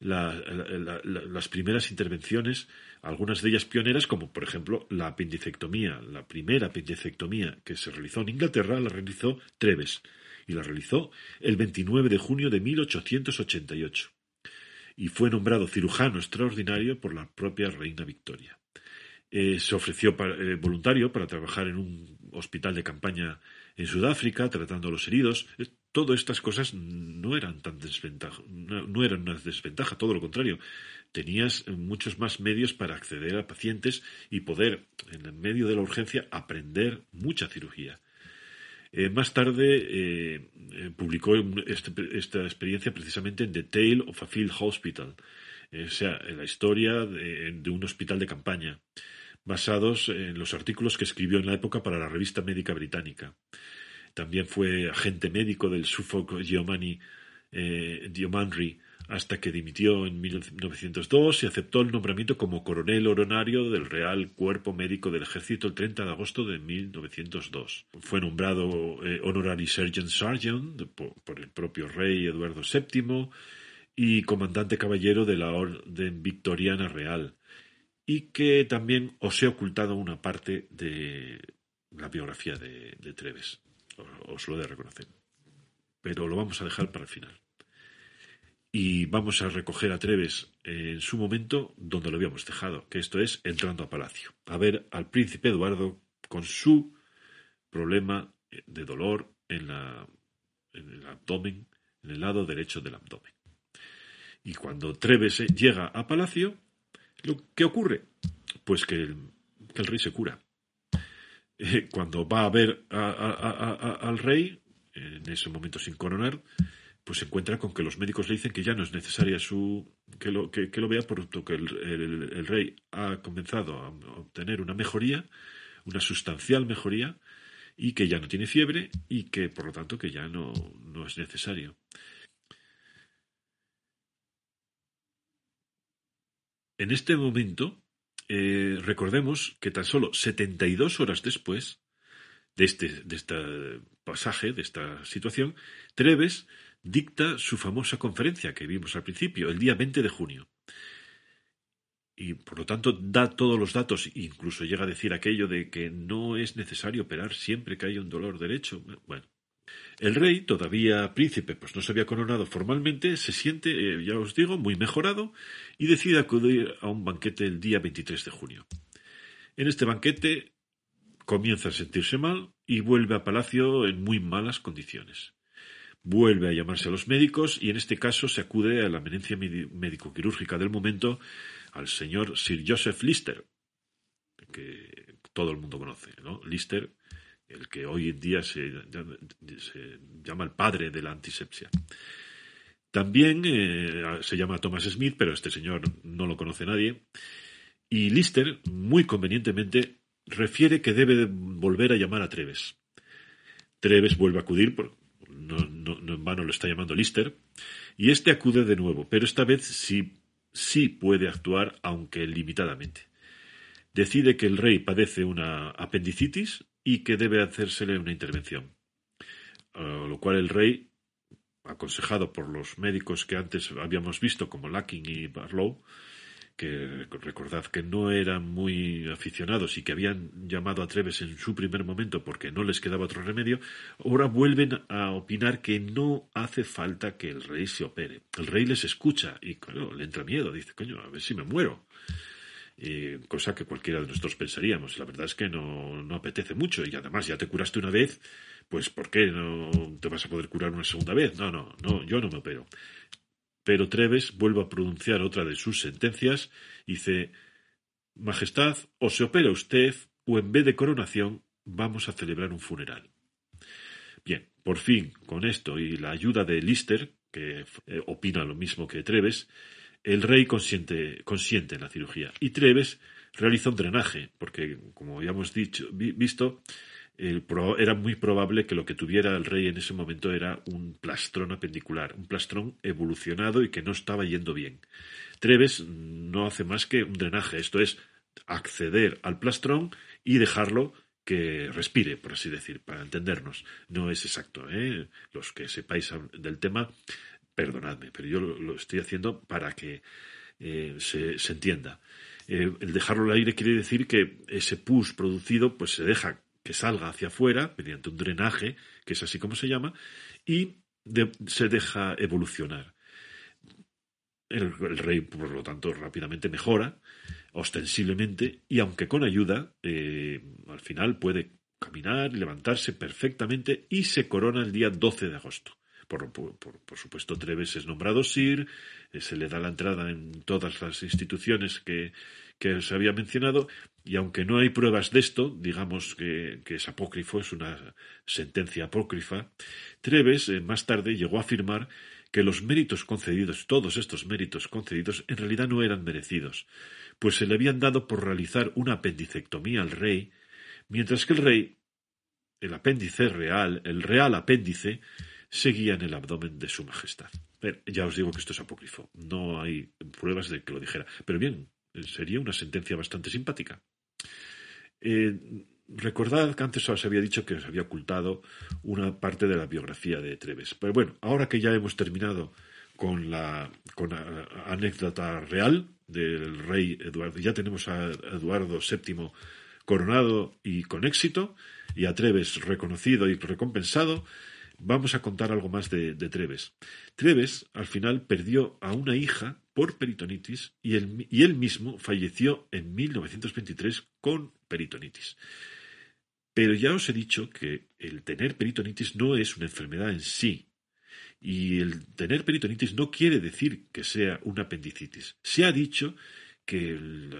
las primeras intervenciones, algunas de ellas pioneras, como por ejemplo la apendicectomía. La primera apendicectomía que se realizó en Inglaterra la realizó Treves y la realizó el 29 de junio de 1888 y fue nombrado cirujano extraordinario por la propia reina Victoria. Eh, se ofreció eh, voluntario para trabajar en un hospital de campaña en Sudáfrica, tratando a los heridos. Eh, todas estas cosas no eran tan desventaja, no, eran una desventaja, todo lo contrario. Tenías muchos más medios para acceder a pacientes y poder, en medio de la urgencia, aprender mucha cirugía. Eh, más tarde eh, eh, publicó este, esta experiencia precisamente en The Tale of a Field Hospital, o sea, en la historia de, un hospital de campaña, basados en los artículos que escribió en la época para la revista médica británica. También fue agente médico del Suffolk Geomani, Geomanry hasta que dimitió en 1902 y aceptó el nombramiento como coronel honorario del Real Cuerpo Médico del Ejército el 30 de agosto de 1902. Fue nombrado eh, honorary Sergeant Sergeant por, el propio rey Eduardo VII y comandante caballero de la Orden Victoriana Real, y que también os he ocultado una parte de la biografía de, de Treves. Os lo he de reconocer. Pero lo vamos a dejar para el final y vamos a recoger a Treves en su momento donde lo habíamos dejado, que esto es entrando a palacio, a ver al príncipe Eduardo con su problema de dolor en, la, en el abdomen, en el lado derecho del abdomen. Y cuando Treves llega a palacio, ¿qué ocurre? Pues que el, rey se cura. Eh, cuando va a ver al rey, en ese momento sin coronar, pues se encuentra con que los médicos le dicen que ya no es necesaria su que lo, que, lo vea por que el, el, rey ha comenzado a obtener una mejoría, una sustancial mejoría, y que ya no tiene fiebre y que por lo tanto que ya no, no es necesario. En este momento, eh, recordemos que tan solo 72 horas después de este, de este pasaje, de esta situación, Treves dicta su famosa conferencia que vimos al principio, el día 20 de junio y por lo tanto da todos los datos, incluso llega a decir aquello de que no es necesario operar siempre que haya un dolor derecho. Bueno, el rey, todavía príncipe, pues no se había coronado formalmente, se siente, eh, ya os digo, muy mejorado y decide acudir a un banquete el día 23 de junio. En este banquete comienza a sentirse mal y vuelve a palacio en muy malas condiciones. Vuelve a llamarse a los médicos y en este caso se acude a la eminencia médico-quirúrgica del momento al señor Sir Joseph Lister, que todo el mundo conoce, ¿no? Lister, el que hoy en día se, llama el padre de la antisepsia. También eh, se llama Thomas Smith, pero este señor no lo conoce nadie. Y Lister, muy convenientemente, refiere que debe volver a llamar a Treves. Treves vuelve a acudir, no, no en vano lo está llamando Lister, y este acude de nuevo, pero esta vez sí sí puede actuar, aunque limitadamente. Decide que el rey padece una apendicitis y que debe hacérsele una intervención. lo cual el rey, aconsejado por los médicos que antes habíamos visto, como Lacking y Barlow, que recordad que no eran muy aficionados y que habían llamado a Treves en su primer momento porque no les quedaba otro remedio, ahora vuelven a opinar que no hace falta que el rey se opere. El rey les escucha y le entra miedo, dice, coño, a ver si me muero. Cosa que cualquiera de nosotros pensaríamos. La verdad es que no, no apetece mucho y además ya te curaste una vez, pues ¿por qué no te vas a poder curar una segunda vez? No, no, no, yo no me opero. Pero Treves vuelve a pronunciar otra de sus sentencias y dice Majestad, o se opera usted, o en vez de coronación vamos a celebrar un funeral. Bien, por fin, con esto y la ayuda de Lister, que eh, opina lo mismo que Treves, el rey consiente, consiente en la cirugía. Y Treves realiza un drenaje, porque, como habíamos dicho, visto, era muy probable que lo que tuviera el rey en ese momento era un plastrón apendicular, un plastrón evolucionado y que no estaba yendo bien. Treves no hace más que un drenaje, esto es acceder al plastrón y dejarlo que respire, por así decir, para entendernos. No es exacto, ¿eh? Los que sepáis del tema, perdonadme, pero yo lo, estoy haciendo para que eh, se, entienda. Eh, el dejarlo al aire quiere decir que ese pus producido pues se deja que salga hacia afuera mediante un drenaje, que es así como se llama, y se deja evolucionar. El, rey, por lo tanto, rápidamente mejora, ostensiblemente, y aunque con ayuda, eh, al final puede caminar y levantarse perfectamente y se corona el día 12 de agosto. Por, por, supuesto, Treves es nombrado Sir, eh, se le da la entrada en todas las instituciones que, que se había mencionado, y aunque no hay pruebas de esto, digamos que, es apócrifo, es una sentencia apócrifa, Treves eh, más tarde llegó a afirmar que los méritos concedidos, todos estos méritos concedidos, en realidad no eran merecidos, pues se le habían dado por realizar una apendicectomía al rey, mientras que el rey, el apéndice real, el real apéndice, seguía en el abdomen de su majestad. ya os digo que esto es apócrifo, no hay pruebas de que lo dijera. Pero bien, sería una sentencia bastante simpática. Eh, recordad que antes os había dicho que os había ocultado una parte de la biografía de Treves. Pero bueno, ahora que ya hemos terminado con la, con la anécdota real del rey Eduardo, ya tenemos a Eduardo VII coronado y con éxito, y a Treves reconocido y recompensado, vamos a contar algo más de, Treves. Treves al final perdió a una hija por peritonitis y él, y él mismo falleció en 1923 con peritonitis. Pero ya os he dicho que el tener peritonitis no es una enfermedad en sí. Y el tener peritonitis no quiere decir que sea una apendicitis. Se ha dicho que el,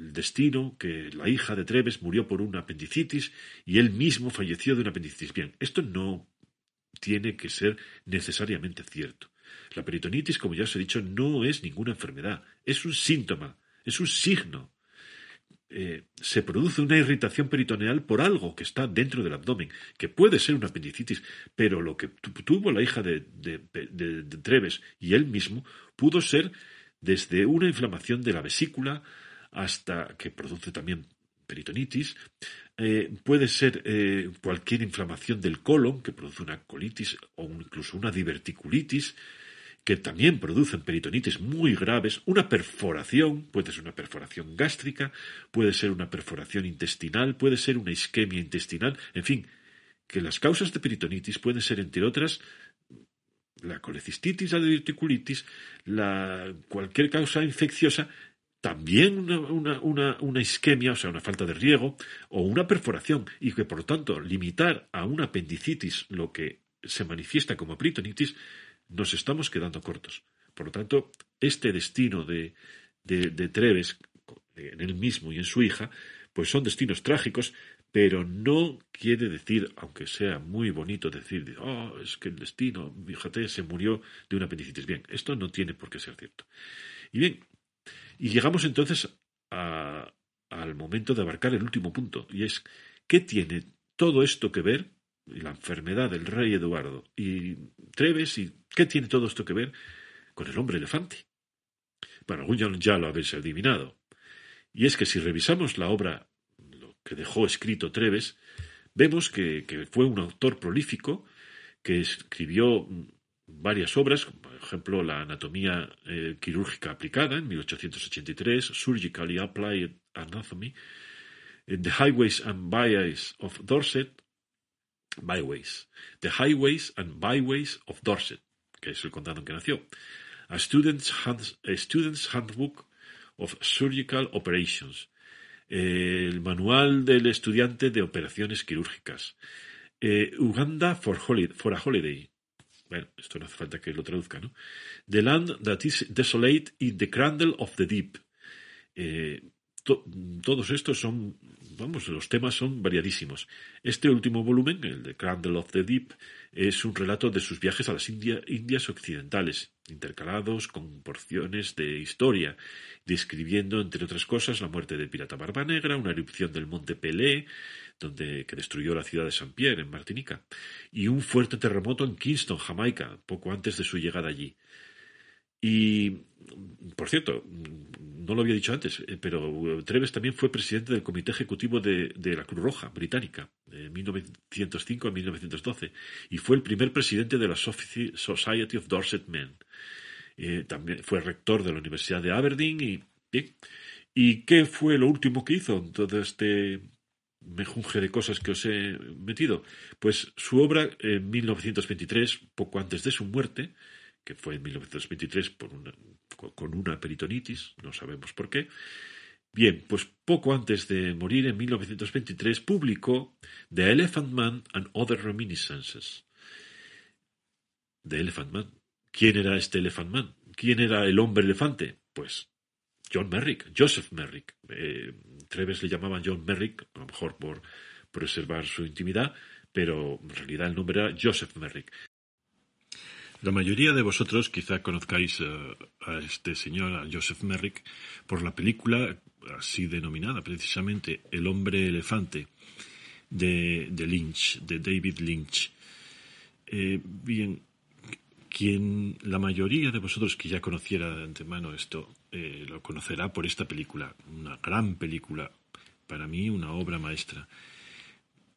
destino, que la hija de Treves murió por una apendicitis y él mismo falleció de una apendicitis. Bien, esto no tiene que ser necesariamente cierto. La peritonitis, como ya os he dicho, no es ninguna enfermedad, es un síntoma, es un signo. eh, se produce una irritación peritoneal por algo que está dentro del abdomen, que puede ser una apendicitis, pero lo que tuvo la hija de, Treves y él mismo pudo ser desde una inflamación de la vesícula hasta que produce también peritonitis, eh, puede ser eh, cualquier inflamación del colon que produce una colitis o incluso una diverticulitis, que también producen peritonitis muy graves, una perforación, puede ser una perforación gástrica, puede ser una perforación intestinal, puede ser una isquemia intestinal, en fin, que las causas de peritonitis pueden ser, entre otras, la colecistitis, la diverticulitis, la, cualquier causa infecciosa, también una, una, una, isquemia, o sea, una falta de riego, o una perforación, y que por lo tanto limitar a una apendicitis lo que se manifiesta como peritonitis nos estamos quedando cortos. Por lo tanto, este destino de, de, Treves, en él mismo y en su hija, pues son destinos trágicos, pero no quiere decir, aunque sea muy bonito decir, oh, es que el destino, fíjate, se murió de una apendicitis. Bien, esto no tiene por qué ser cierto. Y bien, y llegamos entonces al momento de abarcar el último punto, y es, ¿qué tiene todo esto que ver la enfermedad del rey Eduardo y Treves y qué tiene todo esto que ver con el hombre elefante. Bueno, algún ya lo habéis adivinado. Y es que si revisamos la obra lo que dejó escrito Treves, vemos que, fue un autor prolífico que escribió varias obras, por ejemplo, la anatomía eh, quirúrgica aplicada en 1883, Surgically Applied Anatomy, The Highways and Byways of Dorset, Byways, The Highways and Byways of Dorset, que es el condado en que nació, A Student's, Handbook of Surgical Operations, el manual del estudiante de operaciones quirúrgicas, eh, Uganda for, for, a Holiday, bueno, esto no hace falta que lo traduzca, ¿no? The Land That is Desolate in the Cradle of the Deep. Eh, todos estos son, vamos, los temas son variadísimos. Este último volumen, el de Cradle of the Deep, es un relato de sus viajes a las Indias occidentales, intercalados con porciones de historia, describiendo, entre otras cosas, la muerte del pirata Barba Negra, una erupción del monte Pelé, donde, que destruyó la ciudad de Saint Pierre, en Martinica, y un fuerte terremoto en Kingston, Jamaica, poco antes de su llegada allí. Y, por cierto, no lo había dicho antes, eh, pero Treves también fue presidente del Comité Ejecutivo de, la Cruz Roja Británica, de 1905 a 1912, y fue el primer presidente de la Society of Dorset Men. Eh, también fue rector de la Universidad de Aberdeen y, ¿y qué fue lo último que hizo mejunje de cosas que os he metido? Pues su obra en 1923, poco antes de su muerte, que fue en 1923 por una, con una peritonitis, no sabemos por qué. Bien, pues poco antes de morir en 1923 publicó The Elephant Man and Other Reminiscences. The Elephant Man. ¿Quién era este Elephant Man? ¿Quién era el hombre elefante? Pues John Merrick, Joseph Merrick. Eh, Treves le llamaban John Merrick, a lo mejor por preservar su intimidad, pero en realidad el nombre era Joseph Merrick. La mayoría de vosotros quizá conozcáis eh, a este señor, a Joseph Merrick, por la película así denominada precisamente El hombre elefante de, Lynch, de David Lynch. Eh, bien, quien la mayoría de vosotros que ya conociera de antemano esto eh, lo conocerá por esta película, una gran película, para mí una obra maestra.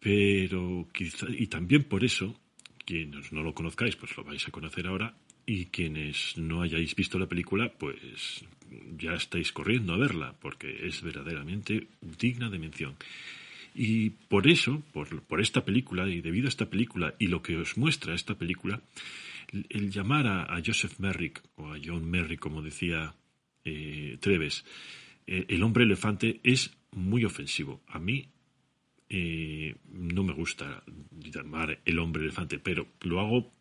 Pero quizá, y también por eso quienes no lo conozcáis, pues lo vais a conocer ahora. Y quienes no hayáis visto la película, pues ya estáis corriendo a verla, porque es verdaderamente digna de mención. Y por eso, por, esta película, y debido a esta película, y lo que os muestra esta película, el, llamar a, Joseph Merrick, o a John Merrick, como decía eh, Treves, eh, el hombre elefante es muy ofensivo. A mí eh, no me gusta llamar el hombre elefante, pero lo hago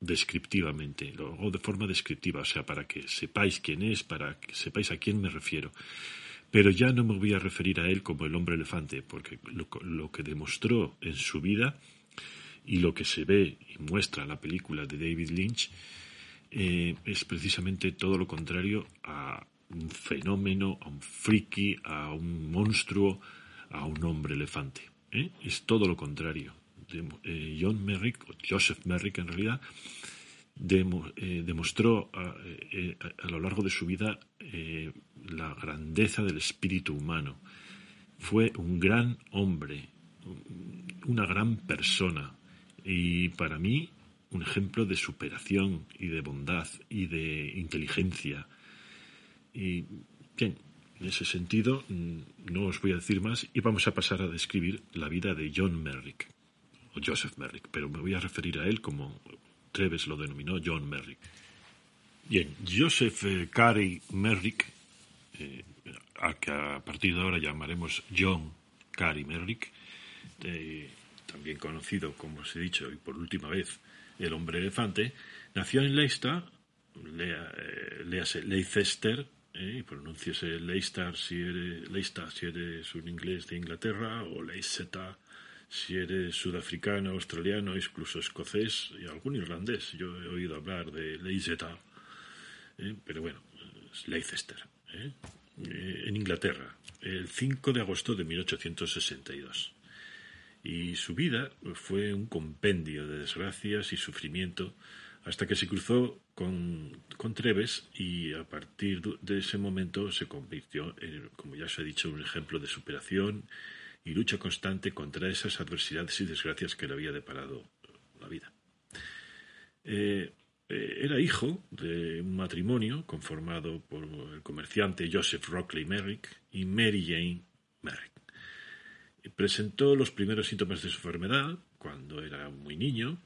descriptivamente, lo hago de forma descriptiva, o sea, para que sepáis quién es, para que sepáis a quién me refiero. Pero ya no me voy a referir a él como el hombre elefante, porque lo, que demostró en su vida y lo que se ve y muestra la película de David Lynch eh, es precisamente todo lo contrario a, un fenómeno, a un friki, a un monstruo, a un hombre elefante. ¿eh? Es todo lo contrario. Eh, John Merrick, o Joseph Merrick en realidad, demostró a, lo largo de su vida la grandeza del espíritu humano. Fue un gran hombre, una gran persona y para mí un ejemplo de superación y de bondad y de inteligencia. Y bien, en ese sentido mm, no os voy a decir más y vamos a pasar a describir la vida de John Merrick, o Joseph Merrick, pero me voy a referir a él como Treves lo denominó John Merrick. Bien, Joseph eh, Carey Merrick, eh, a que a partir de ahora llamaremos John Carey Merrick, eh, también conocido, como os he dicho, y por última vez, el hombre elefante, nació en Leicester, léase Leicester, eh, Leicester si eres, Leicester si eres un inglés de Inglaterra, o Leicester si eres sudafricano, australiano, incluso escocés y algún irlandés. Yo he oído hablar de Leicester, eh, pero bueno, es Leicester, eh, eh, en Inglaterra, el 5 de agosto de 1862 y su vida fue un compendio de desgracias y sufrimiento hasta que se cruzó con, Treves y a partir de ese momento se convirtió, en, como ya os he dicho, un ejemplo de superación y lucha constante contra esas adversidades y desgracias que le había deparado la vida. Eh, eh, era hijo de un matrimonio conformado por el comerciante Joseph Rockley Merrick y Mary Jane Merrick. Presentó los primeros síntomas de su enfermedad cuando era muy niño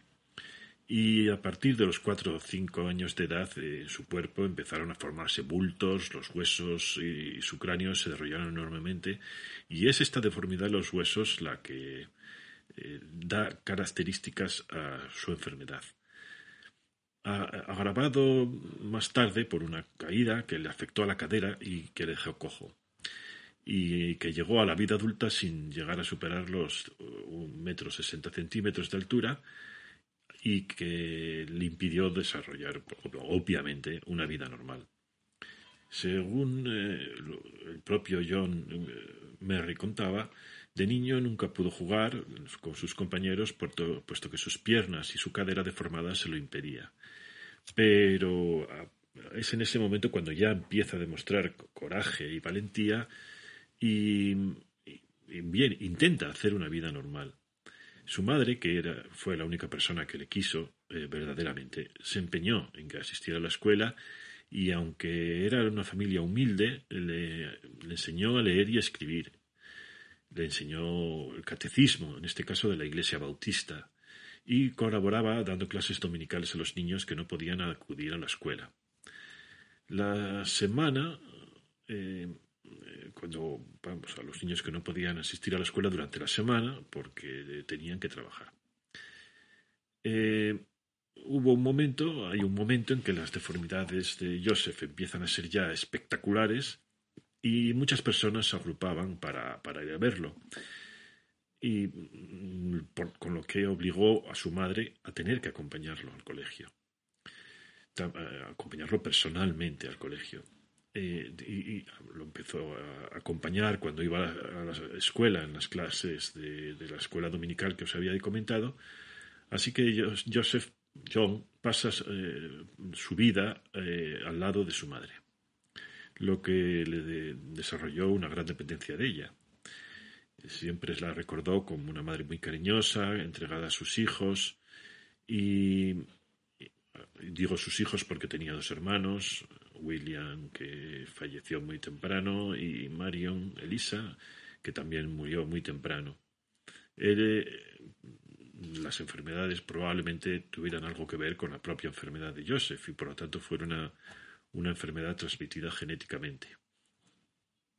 y a partir de los cuatro o cinco años de edad en su cuerpo empezaron a formarse bultos, los huesos y su cráneo se desarrollaron enormemente y es esta deformidad de los huesos la que eh, da características a su enfermedad. agravado más tarde por una caída que le afectó a la cadera y que le dejó cojo y que llegó a la vida adulta sin llegar a superar los un metro sesenta centímetros de altura y que le impidió desarrollar, obviamente, una vida normal. Según eh, el propio John eh, Merry contaba, de niño nunca pudo jugar con sus compañeros puesto que sus piernas y su cadera deformada se lo impedía. Pero es en ese momento cuando ya empieza a demostrar coraje y valentía y, bien, intenta hacer una vida normal. Su madre, que era, fue la única persona que le quiso eh, verdaderamente, se empeñó en que asistiera a la escuela y aunque era una familia humilde, le, le, enseñó a leer y a escribir. Le enseñó el catecismo, en este caso de la Iglesia Bautista, y colaboraba dando clases dominicales a los niños que no podían acudir a la escuela. La semana eh, cuando vamos a los niños que no podían asistir a la escuela durante la semana porque tenían que trabajar. Eh, hubo un momento, hay un momento en que las deformidades de Joseph empiezan a ser ya espectaculares y muchas personas se agrupaban para, ir a verlo. Y mm, con lo que obligó a su madre a tener que acompañarlo al colegio, acompañarlo personalmente al colegio. Eh, y, lo empezó a acompañar cuando iba a la escuela, en las clases de, la escuela dominical que os había comentado. Así que Joseph John pasa eh, su vida eh, al lado de su madre, lo que le desarrolló una gran dependencia de ella. Siempre la recordó como una madre muy cariñosa, entregada a sus hijos y digo sus hijos porque tenía dos hermanos, William, que falleció muy temprano, y Marion, Elisa, que también murió muy temprano. las enfermedades probablemente tuvieran algo que ver con la propia enfermedad de Joseph y por lo tanto fueron una, una enfermedad transmitida genéticamente.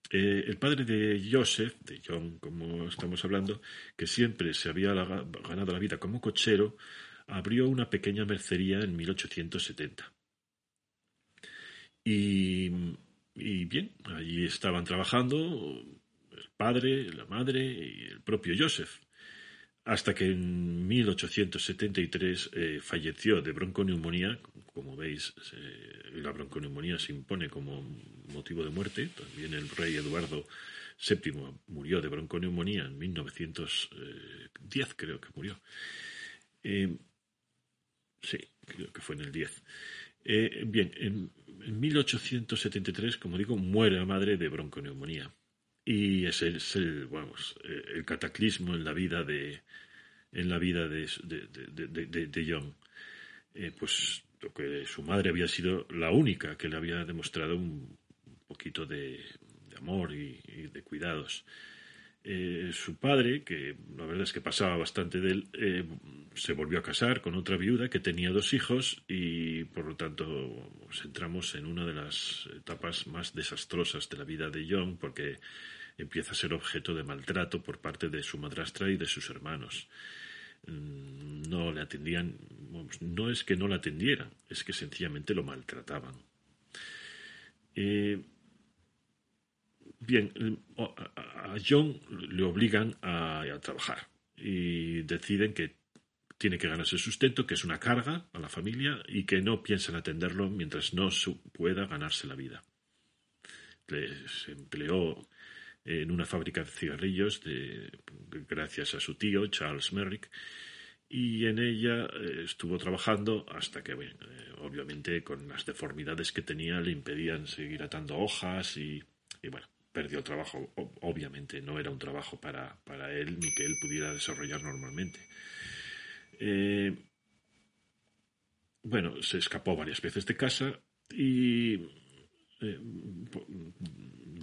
Eh, el padre de Joseph, de John, como estamos hablando, que siempre se había ganado la vida como cochero, abrió una pequeña mercería en 1870. Y, bien, allí estaban trabajando el padre, la madre y el propio Joseph. hasta que en 1873 eh, falleció de bronconeumonía. Como veis, la bronconeumonía se impone como motivo de muerte. También el rey Eduardo VII murió de bronconeumonía en 1910, creo que murió. Eh, sí, creo que fue en el 10. Eh, bien, en, 1873, como digo, muere la madre de bronconeumonía. Y es el, eh, el cataclismo en la vida de, en la vida de, John. pues que su madre había sido la única que le había demostrado un poquito de, amor y, de cuidados. Eh, su padre, que la verdad es que pasaba bastante de él, eh, se volvió a casar con otra viuda que tenía dos hijos y por lo tanto entramos en una de las etapas más desastrosas de la vida de John porque empieza a ser objeto de maltrato por parte de su madrastra y de sus hermanos. Mm, no le atendían, no es que no la atendieran, es que sencillamente lo maltrataban. Eh, Bien, a John le obligan a, trabajar y deciden que tiene que ganarse sustento, que es una carga a la familia y que no piensan atenderlo mientras no pueda ganarse la vida. se empleó en una fábrica de cigarrillos gracias a su tío, Charles Merrick, y en ella eh, estuvo trabajando hasta que, eh, obviamente, con las deformidades que tenía le impedían seguir atando hojas y bueno, perdió el trabajo. Obviamente no era un trabajo para, él ni que él pudiera desarrollar normalmente. Eh, bueno, se escapó varias veces de casa y eh,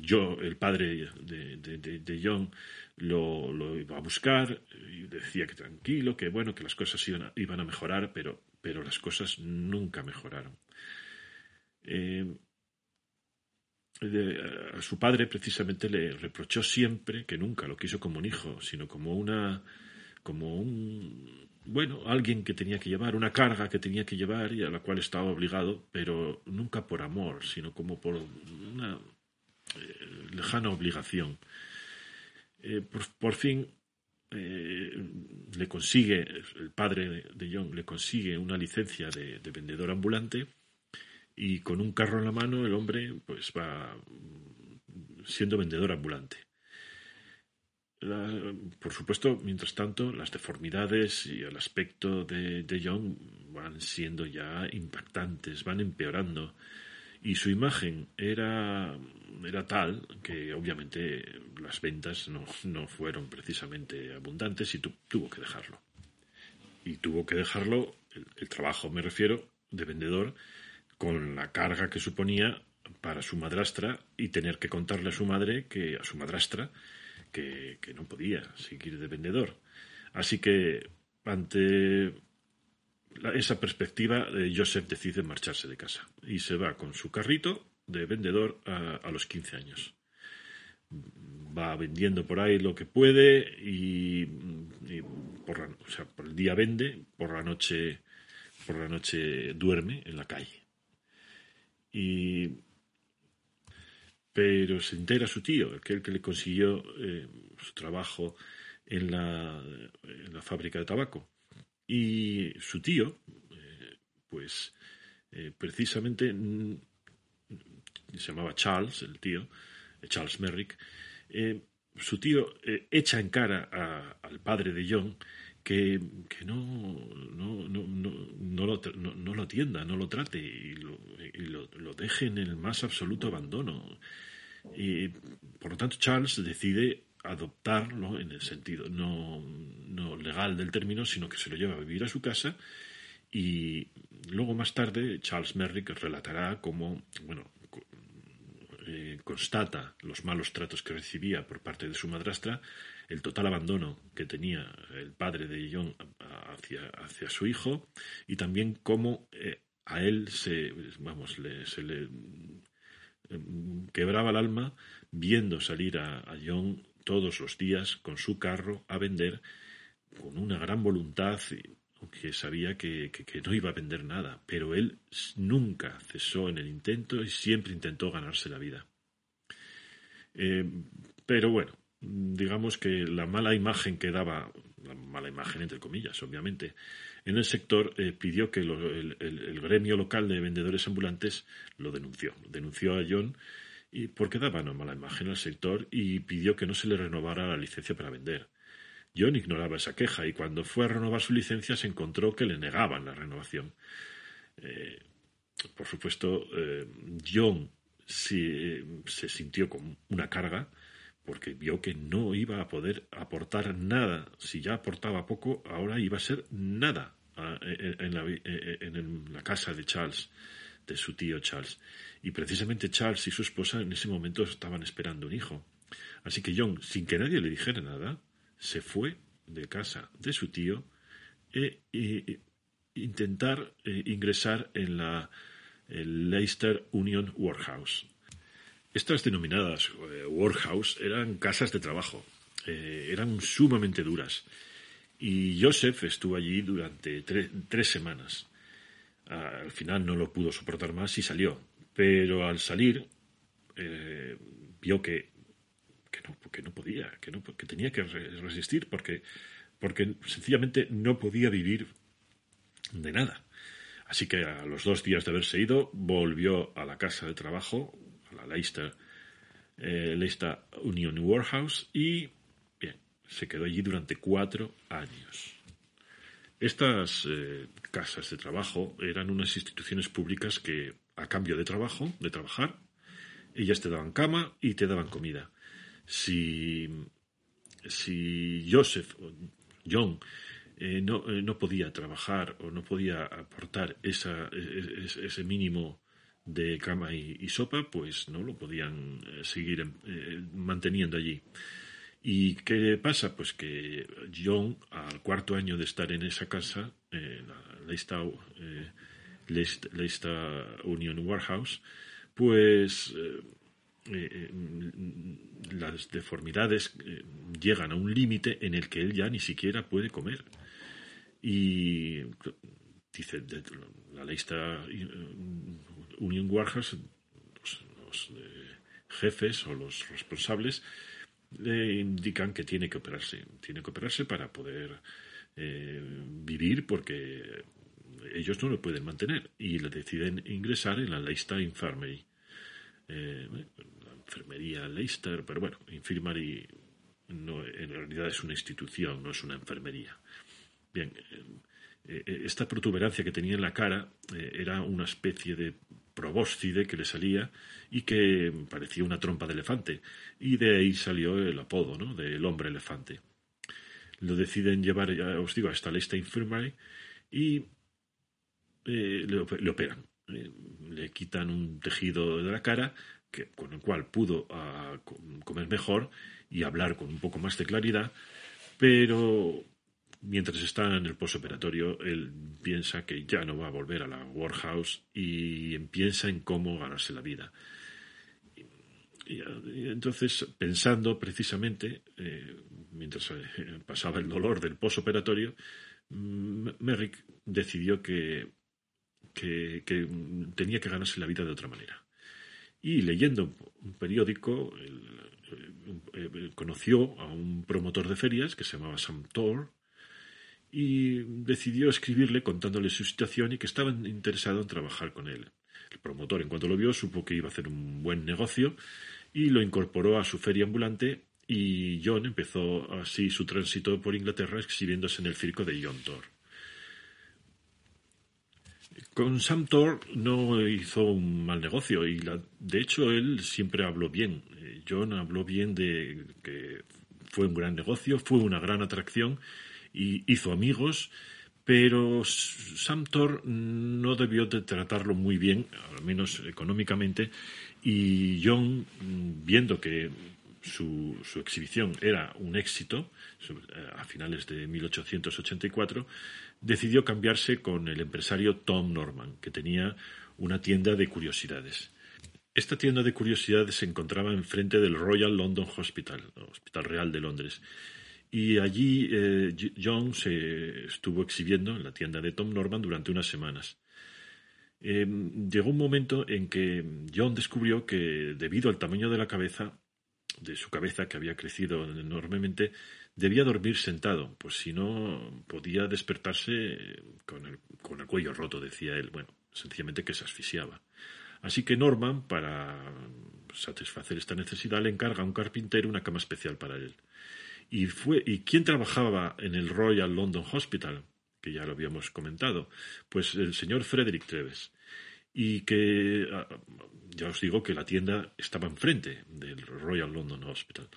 yo, el padre de, John, lo, iba a buscar y decía que tranquilo, que bueno, que las cosas iban a, iban a mejorar, pero, pero las cosas nunca mejoraron. Eh, a su padre precisamente le reprochó siempre que nunca lo quiso como un hijo, sino como una como un bueno, alguien que tenía que llevar, una carga que tenía que llevar y a la cual estaba obligado, pero nunca por amor, sino como por una eh, lejana obligación. Eh, por, fin eh, le consigue, el padre de John le consigue una licencia de vendedor ambulante y con un carro en la mano el hombre pues va siendo vendedor ambulante. por supuesto, mientras tanto, las deformidades y el aspecto de, de John van siendo ya impactantes, van empeorando. Y su imagen era, era tal que obviamente las ventas no, no fueron precisamente abundantes y tuvo que dejarlo. Y tuvo que dejarlo, el trabajo me refiero, de vendedor, con la carga que suponía para su madrastra y tener que contarle a su madre que a su madrastra que, no podía seguir de vendedor. Así que ante esa perspectiva, eh, Joseph decide marcharse de casa y se va con su carrito de vendedor a, los 15 años. Va vendiendo por ahí lo que puede y, por, por el día vende, por la noche por la noche duerme en la calle. Y, pero se entera su tío, aquel que le consiguió eh, su trabajo en la, en la, fábrica de tabaco. Y su tío, eh, pues eh, precisamente mm, se llamaba Charles, el tío, Charles Merrick, su tío echa en cara al padre de John que, no, no, no, no, lo, no, lo atienda, no lo trate y, lo, lo, deje en el más absoluto abandono. Y, por lo tanto, Charles decide adoptarlo en el sentido no, no legal del término, sino que se lo lleva a vivir a su casa y luego más tarde Charles Merrick relatará cómo, bueno, eh, constata los malos tratos que recibía por parte de su madrastra el total abandono que tenía el padre de John hacia, hacia su hijo y también cómo eh, a él se, vamos, se le em, quebraba el alma viendo salir a, John todos los días con su carro a vender con una gran voluntad, aunque sabía que, no iba a vender nada, pero él nunca cesó en el intento y siempre intentó ganarse la vida. Eh, pero bueno, digamos que la mala imagen que daba, mala imagen entre comillas, obviamente, en el sector eh, pidió que el, gremio local de vendedores ambulantes lo denunció. Denunció a John y porque daba una mala imagen al sector y pidió que no se le renovara la licencia para vender. John ignoraba esa queja y cuando fue a renovar su licencia se encontró que le negaban la renovación. Eh, por supuesto, eh, John se sintió con una carga porque vio que no iba a poder aportar nada. Si ya aportaba poco, ahora iba a ser nada en la, en la casa de Charles, de su tío Charles. Y precisamente Charles y su esposa en ese momento estaban esperando un hijo. Así que John, sin que nadie le dijera nada, se fue de casa de su tío e, e intentar e, ingresar en la Leicester Union Workhouse. Estas denominadas eh, workhouse eran casas de trabajo, eh, eran sumamente duras y Joseph estuvo allí durante tres semanas. Al final no lo pudo soportar más y salió. Pero al salir eh, vio que, que, no, podía, que, no, que tenía que resistir porque, porque sencillamente no podía vivir de nada. Así que a los dos días de haberse ido, volvió a la casa de trabajo, la Leicester, eh, Union Warehouse, y se quedó allí durante cuatro años. Estas eh, casas de trabajo eran unas instituciones públicas que, a cambio de trabajo, de trabajar, ellas te daban cama y te daban comida. Si, si Joseph John eh, no, no, podía trabajar o no podía aportar esa, ese mínimo de cama y, sopa, pues no lo podían seguir manteniendo allí. ¿Y qué pasa? Pues que John, al cuarto año de estar en esa casa, eh, la Leicester, Union Warehouse, pues eh, eh, las deformidades llegan a un límite en el que él ya ni siquiera puede comer. Y dice la Leicester Union Warehouse, los jefes o los responsables le indican que tiene que operarse. Tiene que operarse para poder eh, vivir porque ellos no lo pueden mantener y le deciden ingresar en la Leicester Infirmary. Eh, la enfermería Leicester, pero bueno, Infirmary no, en realidad es una institución, no es una enfermería. Bien, eh, esta protuberancia que tenía en la cara era una especie de probóscide que le salía y que parecía una trompa de elefante. Y de ahí salió el apodo, ¿no? Del hombre elefante. Lo deciden llevar, ya os digo, hasta esta Infirmary y eh, le, operan. Eh, le quitan un tejido de la cara que, con el cual pudo ah, comer mejor y hablar con un poco más de claridad, pero Mientras está en el posoperatorio, él piensa que ya no va a volver a la Warehouse y piensa en cómo ganarse la vida. Y, entonces, pensando precisamente, eh, mientras eh, pasaba el dolor del posoperatorio, mm, Merrick decidió que, que, tenía que ganarse la vida de otra manera. Y leyendo un periódico, conoció a un promotor de ferias que se llamaba Sam Thor, y decidió escribirle contándole su situación y que estaba interesado en trabajar con él. El promotor, en cuanto lo vio, supo que iba a hacer un buen negocio y lo incorporó a su feria ambulante y John empezó así su tránsito por Inglaterra exhibiéndose en el circo de John Thor. Con Sam Thor no hizo un mal negocio y de hecho él siempre habló bien. Eh, John habló bien de que fue un gran negocio, fue una gran atracción hizo amigos, pero Samtor no debió de tratarlo muy bien, al menos económicamente, y John, viendo que su, su exhibición era un éxito, a finales de 1884, decidió cambiarse con el empresario Tom Norman, que tenía una tienda de curiosidades. Esta tienda de curiosidades se encontraba enfrente del Royal London Hospital, Hospital Real de Londres, y allí eh, John se estuvo exhibiendo en la tienda de Tom Norman durante unas semanas. Em, llegó un momento en que John descubrió que debido al tamaño de la cabeza, de su cabeza que había crecido enormemente, debía dormir sentado, pues si no podía despertarse con el, con el cuello roto, decía él. Bueno, sencillamente que se asfixiaba. Así que Norman, para satisfacer esta necesidad, le encarga a un carpintero una cama especial para él. ¿Y, fue, ¿Y quién trabajaba en el Royal London Hospital? Que ya lo habíamos comentado. Pues el señor Frederick Treves. Y que ah, ya os digo que la tienda estaba enfrente del Royal London Hospital.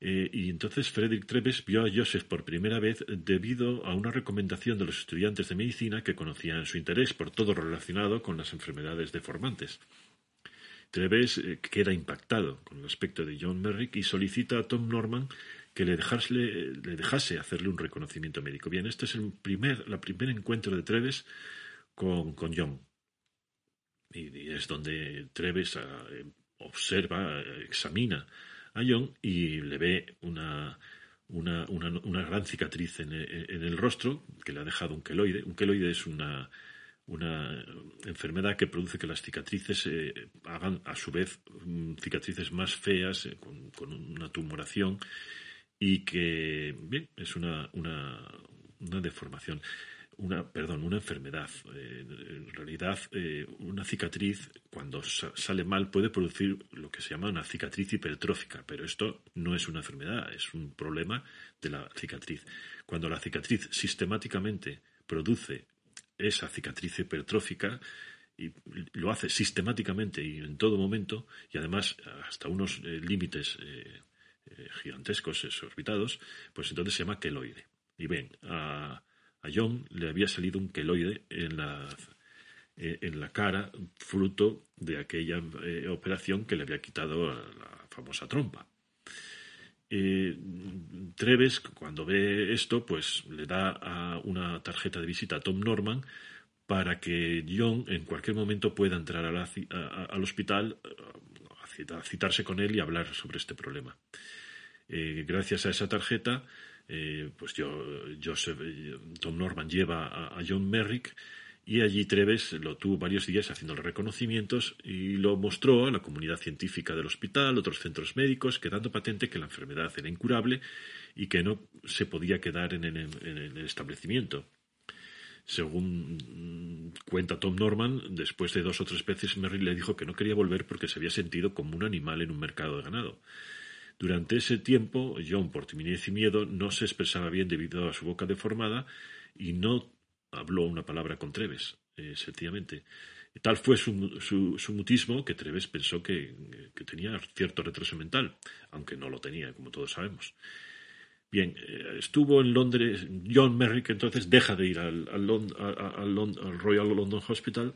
Eh, y entonces Frederick Treves vio a Joseph por primera vez debido a una recomendación de los estudiantes de medicina que conocían su interés por todo relacionado con las enfermedades deformantes. Treves eh, queda impactado con el aspecto de John Merrick y solicita a Tom Norman que le, le dejase hacerle un reconocimiento médico. Bien, este es el primer, primer encuentro de Treves con, con John. Y, es donde Treves ah, observa, examina a John y le ve una, una, una, gran cicatriz en el, rostro que le ha dejado un queloide. Un queloide es una, una enfermedad que produce que las cicatrices eh, hagan a su vez mm, cicatrices más feas, eh, con, una tumoración y que bien, es una, una, una deformación una, perdón, una enfermedad. Eh, en realidad, eh, una cicatriz, cuando sale mal, puede producir lo que se llama una cicatriz hipertrófica, pero esto no es una enfermedad, es un problema de la cicatriz. Cuando la cicatriz sistemáticamente produce esa cicatriz hipertrófica, y lo hace sistemáticamente y en todo momento, y además hasta unos eh, límites gigantescos, exorbitados, pues entonces se llama queloide. Y ven, a a John le había salido un queloide en la, eh, en la cara, fruto de aquella eh, operación que le había quitado la famosa trompa. Eh, Treves, cuando ve esto, pues le da una tarjeta de visita a Tom Norman para que John en cualquier momento pueda entrar al hospital citarse con él y hablar sobre este problema. gracias a esa tarjeta, eh, pues yo, eh, Tom Norman lleva a, John Merrick y allí Treves lo tuvo varios días haciendo reconocimientos y lo mostró a la comunidad científica del hospital, otros centros médicos, quedando patente que la enfermedad era incurable y que no se podía quedar en el, establecimiento. Según cuenta Tom Norman, después de dos o tres veces Merrick le dijo que no quería volver porque se había sentido como un animal en un mercado de ganado. Durante ese tiempo, John, por timidez y miedo, no se expresaba bien debido a su boca deformada y no habló una palabra con Treves, eh, sencillamente. Tal fue su, su, mutismo que Treves pensó que, tenía cierto retraso mental, aunque no lo tenía, como todos sabemos. Bien, eh, estuvo en Londres. John Merrick entonces deja de ir al, al, Royal London Hospital,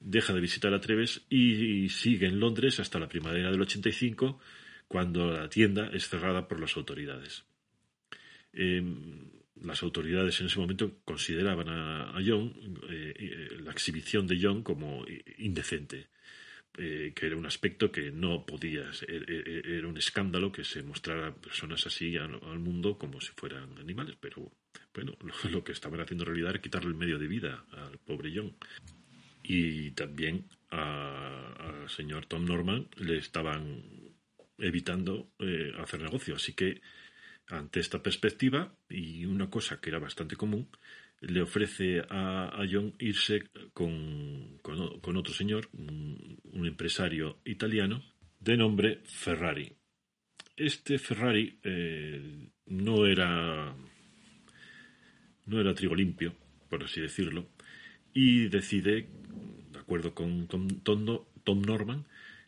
deja de visitar a Treves y, sigue en Londres hasta la primavera del 85 cuando la tienda es cerrada por las autoridades. Em, las autoridades en ese momento consideraban a, John, eh, eh, la exhibición de John como indecente, eh, que era un aspecto que no podía, ser, era un escándalo que se mostrara personas así al, mundo como si fueran animales, pero bueno, lo, que estaban haciendo en realidad era quitarle el medio de vida al pobre John. Y también al señor Tom Norman le estaban evitando eh, hacer negocio. Así que, ante esta perspectiva, y una cosa que era bastante común, le ofrece a, John irse con, con, otro señor, un, empresario italiano, de nombre Ferrari. Este Ferrari eh, no era no era trigo limpio, por así decirlo, y decide, de acuerdo con Tom Norman,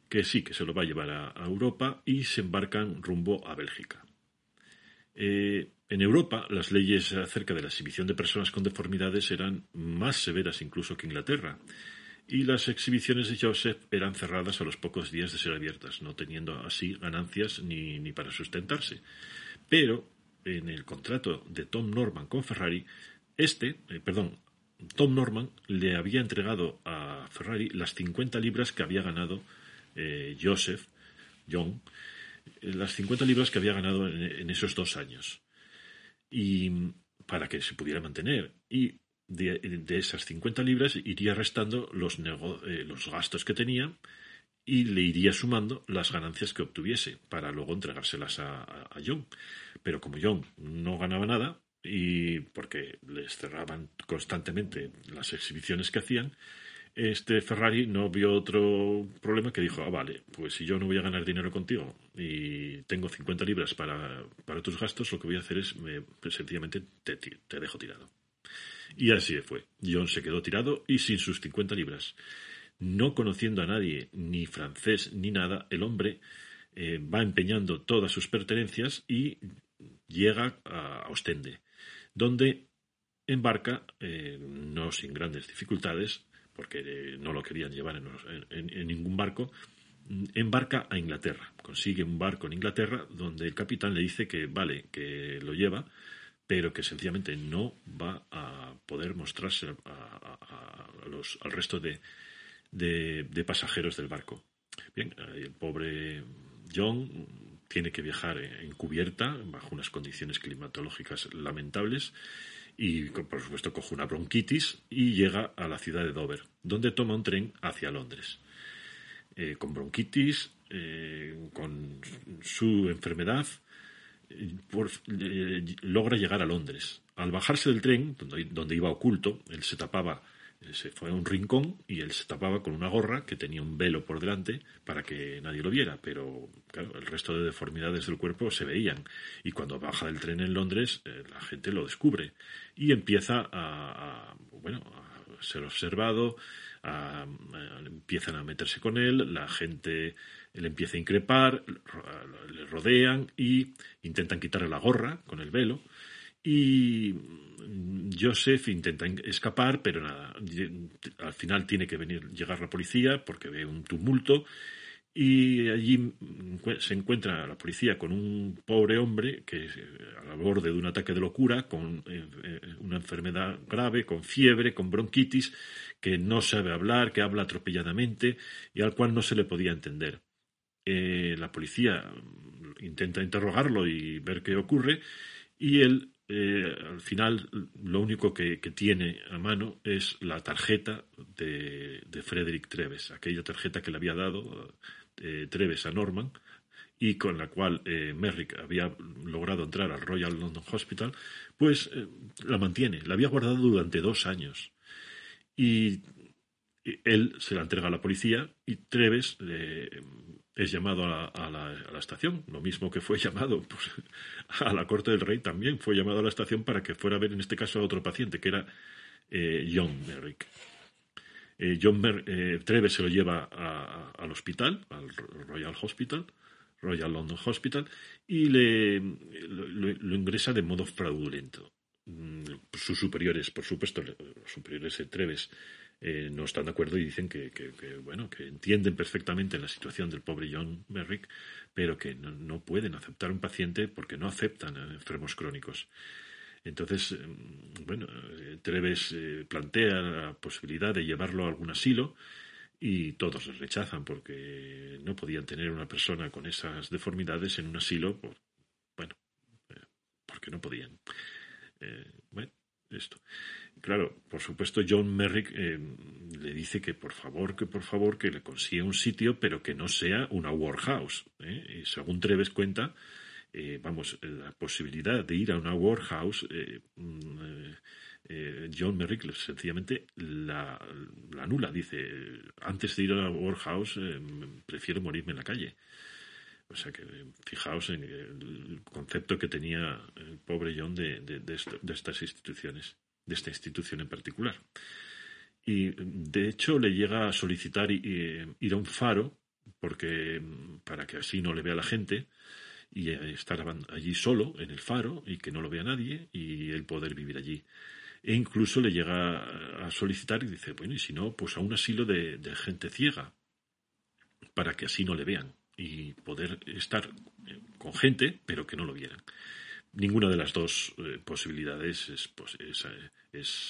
que sí, que se lo va a llevar a, Europa y se embarcan rumbo a Bélgica. Eh, en Europa, las leyes acerca de la exhibición de personas con deformidades eran más severas incluso que Inglaterra, y las exhibiciones de Joseph eran cerradas a los pocos días de ser abiertas, no teniendo así ganancias ni, ni para sustentarse. Pero en el contrato de Tom Norman con Ferrari, este, eh, perdón, Tom Norman le había entregado a Ferrari las 50 libras que había ganado eh, Joseph, John, eh, las 50 libras que había ganado en, esos dos años. Y para que se pudiera mantener. Y de, esas 50 libras iría restando los, eh, los gastos que tenía y le iría sumando las ganancias que obtuviese para luego entregárselas a, a John. Pero como John no ganaba nada, y porque les cerraban constantemente las exhibiciones que hacían, este Ferrari no vio otro problema que dijo, ah, vale, pues si yo no voy a ganar dinero contigo y tengo 50 libras para, para tus gastos, lo que voy a hacer es, me, sencillamente, te, te dejo tirado. Y así fue. John se quedó tirado y sin sus 50 libras. No conociendo a nadie, ni francés ni nada, el hombre eh, va empeñando todas sus pertenencias y llega a Ostende, donde embarca, eh, no sin grandes dificultades, porque eh, no lo querían llevar en, ningún barco, embarca a Inglaterra. Consigue un barco en Inglaterra donde el capitán le dice que vale, que lo lleva, pero que sencillamente no va a poder mostrarse al resto de, de, pasajeros del barco. Bien, el pobre John tiene que viajar en cubierta, bajo unas condiciones climatológicas lamentables, y por supuesto coge una bronquitis y llega a la ciudad de Dover, donde toma un tren hacia Londres. Eh, con bronquitis, eh, con su enfermedad, eh, logra llegar a Londres. Al bajarse del tren, donde, donde iba oculto, él se tapaba se fue a un rincón y él se tapaba con una gorra que tenía un velo por delante para que nadie lo viera, pero claro, el resto de deformidades del cuerpo se veían. Y cuando baja del tren en Londres eh, la gente lo descubre y empieza a, bueno, a ser observado, empiezan a meterse con él, la gente le empieza a increpar, le rodean y intentan quitarle la gorra con el velo y Joseph intenta escapar, pero nada, al final tiene que venir, llegar la policía porque ve un tumulto y allí se encuentra la policía con un pobre hombre que a la borde de un ataque de locura, con eh, eh, una enfermedad grave, con fiebre, con bronquitis, que no sabe hablar, que habla atropelladamente y al cual no se le podía entender. Eh, la policía intenta interrogarlo y ver qué ocurre y él eh, al final lo único que, tiene a mano es la tarjeta de, de Frederick Treves, aquella tarjeta que le había dado eh, Treves a Norman y con la cual eh, Merrick había logrado entrar al Royal London Hospital, pues la mantiene, la había guardado durante dos años. Y él se la entrega a la policía y Treves es llamado a la, estación, lo mismo que fue llamado a la corte del rey, también fue llamado a la estación para que fuera a ver en este caso a otro paciente, que era eh, John Merrick. Eh, John eh, Treves se lo lleva al hospital, al Royal Hospital, Royal London Hospital, y le, lo, ingresa de modo fraudulento. Mm, sus superiores, por supuesto, los superiores de Treves eh, no están de acuerdo y dicen que, bueno, que entienden perfectamente la situación del pobre John Merrick, pero que no, pueden aceptar un paciente porque no aceptan enfermos crónicos. Entonces, mm, bueno, eh, Treves eh, plantea la posibilidad de llevarlo a algún asilo y todos le rechazan porque no podían tener una persona con esas deformidades en un asilo, bueno, porque no podían. bueno, esto. Claro, por supuesto, John Merrick eh, le dice que por favor, que por favor, que le consiga un sitio, pero que no sea una warehouse. ¿eh? Y según Treves cuenta, eh, vamos, la posibilidad de ir a una warehouse, mm, John Merrick sencillamente la, la, anula. Dice, antes de ir a la warehouse, prefiero morirme en la calle. O sea que fijaos en el concepto que tenía el pobre John de, de estas instituciones de esta institución en particular. Y de hecho le llega a solicitar ir a un faro porque para que así no le vea la gente y estar allí solo en el faro y que no lo vea nadie y él poder vivir allí. E incluso le llega a solicitar y dice, bueno, y si no, pues a un asilo de, gente ciega, para que así no le vean y poder estar con gente, pero que no lo vieran ninguna de las dos eh, posibilidades es, pues, es,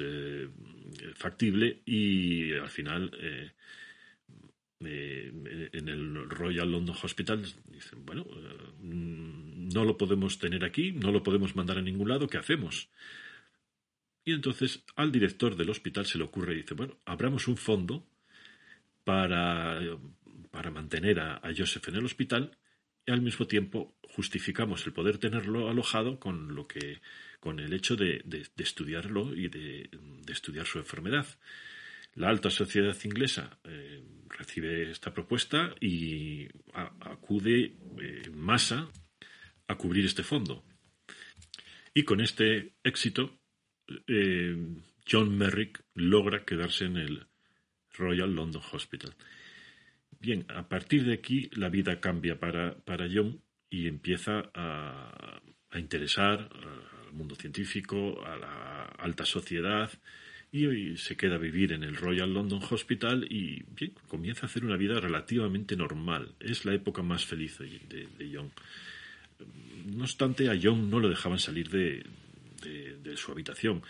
eh, factible y al final eh, en el Royal London Hospital dicen, bueno, no lo podemos tener aquí, no lo podemos mandar a ningún lado, ¿qué hacemos? Y entonces al director del hospital se le ocurre y dice, bueno, abramos un fondo para, para mantener a, Joseph en el hospital y al mismo tiempo justificamos el poder tenerlo alojado con lo que con el hecho de, estudiarlo y de, estudiar su enfermedad. La alta sociedad inglesa eh, recibe esta propuesta y acude eh, en masa a cubrir este fondo. Y con este éxito, eh, John Merrick logra quedarse en el Royal London Hospital. Bien, a partir de aquí la vida cambia para, para John y empieza a, interesar al mundo científico, a la alta sociedad y, se queda a vivir en el Royal London Hospital y comienza a hacer una vida relativamente normal. Es la época más feliz de, de John. No obstante, a John no lo dejaban salir de, de, su habitación.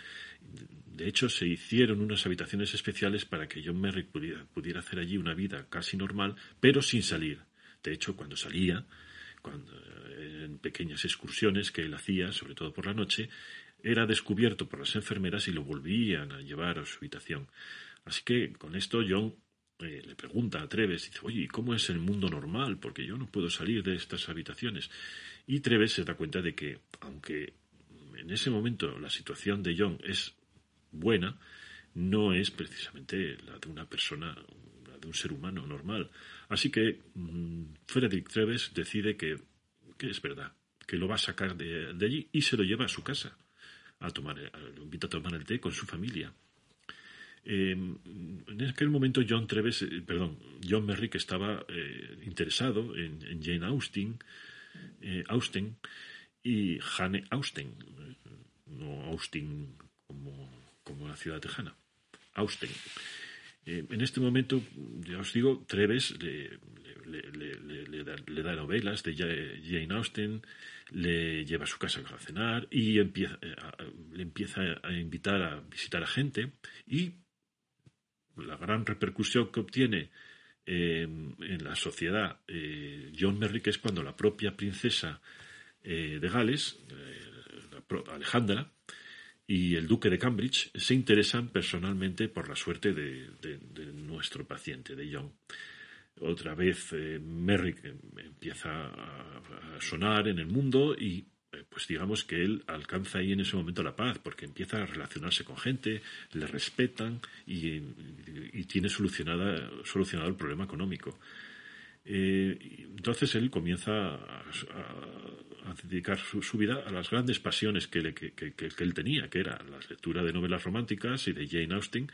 De hecho, se hicieron unas habitaciones especiales para que John Merrick pudiera, hacer allí una vida casi normal, pero sin salir. De hecho, cuando salía, cuando, en pequeñas excursiones que él hacía, sobre todo por la noche, era descubierto por las enfermeras y lo volvían a llevar a su habitación. Así que con esto John eh, le pregunta a Treves, dice, oye, ¿cómo es el mundo normal? Porque yo no puedo salir de estas habitaciones. Y Treves se da cuenta de que, aunque en ese momento la situación de John es buena, no es precisamente la de una persona, la de un ser humano normal. Así que mm, Frederick Treves decide que, es verdad, que lo va a sacar de, allí y se lo lleva a su casa. A tomar, lo invita a tomar el té con su familia. Em, en aquel momento John Treves, eh, perdón, John Merrick estaba eh, interesado en, Jane Austen, eh, Austen y Jane Austen, no Austin como, como la ciudad tejana, Austen. Eh, en este momento, ya os digo, Treves le, da, novelas de Jane Austen, le lleva a su casa a cenar y empieza, eh, le empieza a invitar a visitar a gente y la gran repercusión que obtiene eh, en la sociedad John Merrick es cuando la propia princesa de Gales, Alejandra, y el duque de Cambridge se interesan personalmente por la suerte de, nuestro paciente, de John. Otra vez eh, Merrick em, empieza a, sonar en el mundo y eh, pues digamos que él alcanza ahí en ese momento la paz porque empieza a relacionarse con gente, le respetan y, tiene solucionada, solucionado el problema económico. Eh, entonces él comienza a, dedicar su, vida a las grandes pasiones que, él tenía, que era la lectura de novelas románticas y de Jane Austen,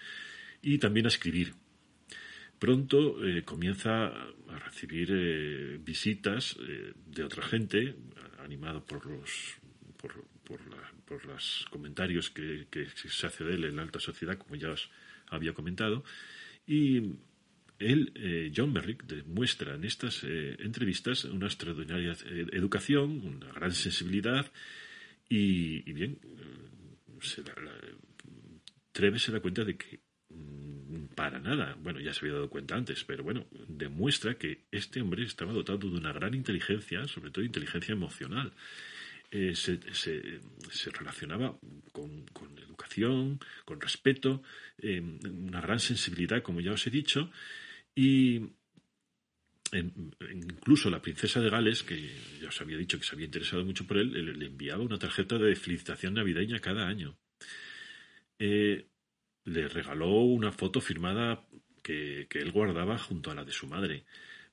y también a escribir. Pronto eh, comienza a recibir eh, visitas de otra gente, animado por los por, comentarios que, se hace de él en la alta sociedad, como ya os había comentado, y él, eh, John Merrick, demuestra en estas eh, entrevistas una extraordinaria eh, educación, una gran sensibilidad y, bien, se Treves se da cuenta de que mm, para nada, bueno, ya se había dado cuenta antes, pero bueno, demuestra que este hombre estaba dotado de una gran inteligencia, sobre todo inteligencia emocional. se, relacionaba con, educación, con respeto, una gran sensibilidad, como ya os he dicho, y incluso la princesa de Gales, que ya os había dicho que se había interesado mucho por él, le, enviaba una tarjeta de felicitación navideña cada año. Eh, le regaló una foto firmada que, él guardaba junto a la de su madre.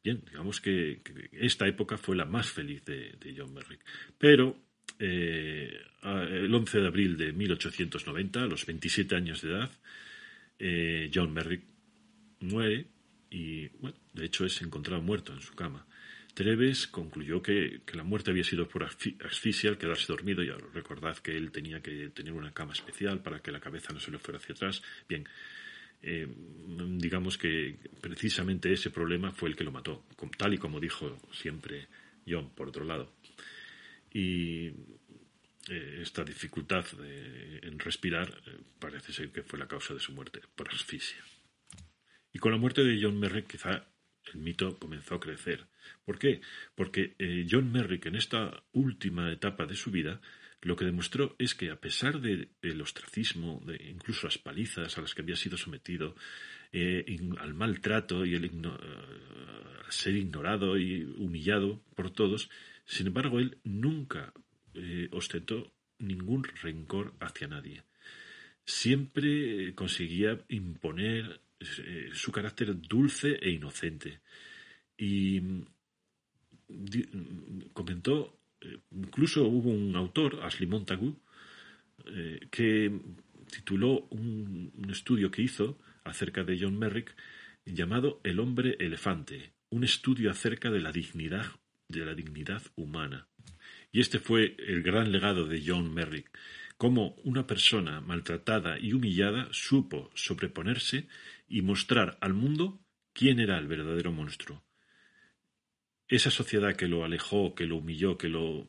Bien, digamos que, esta época fue la más feliz de, John Merrick. Pero eh, el 11 de abril de 1890, a los 27 años de edad, eh, John Merrick muere y, bueno, de hecho es encontrado muerto en su cama. Treves concluyó que, la muerte había sido por asfixia al quedarse dormido. Y recordad que él tenía que tener una cama especial para que la cabeza no se le fuera hacia atrás. Bien, eh, digamos que precisamente ese problema fue el que lo mató, tal y como dijo siempre John, por otro lado. Y eh, esta dificultad en respirar eh, parece ser que fue la causa de su muerte por asfixia. Y con la muerte de John Merrick quizá el mito comenzó a crecer. ¿Por qué? Porque eh, John Merrick en esta última etapa de su vida lo que demostró es que a pesar del ostracismo, de incluso las palizas a las que había sido sometido, eh, al maltrato y el eh, ser ignorado y humillado por todos, sin embargo él nunca ostentó ningún rencor hacia nadie. Siempre conseguía imponer su carácter dulce e inocente. Y mm, comentó eh, incluso hubo un autor, Ashley Montagu, eh, que tituló un, estudio que hizo acerca de John Merrick llamado El hombre elefante, un estudio acerca de la dignidad de la dignidad humana. Y este fue el gran legado de John Merrick, cómo una persona maltratada y humillada supo sobreponerse y mostrar al mundo quién era el verdadero monstruo esa sociedad que lo alejó, que lo humilló, que lo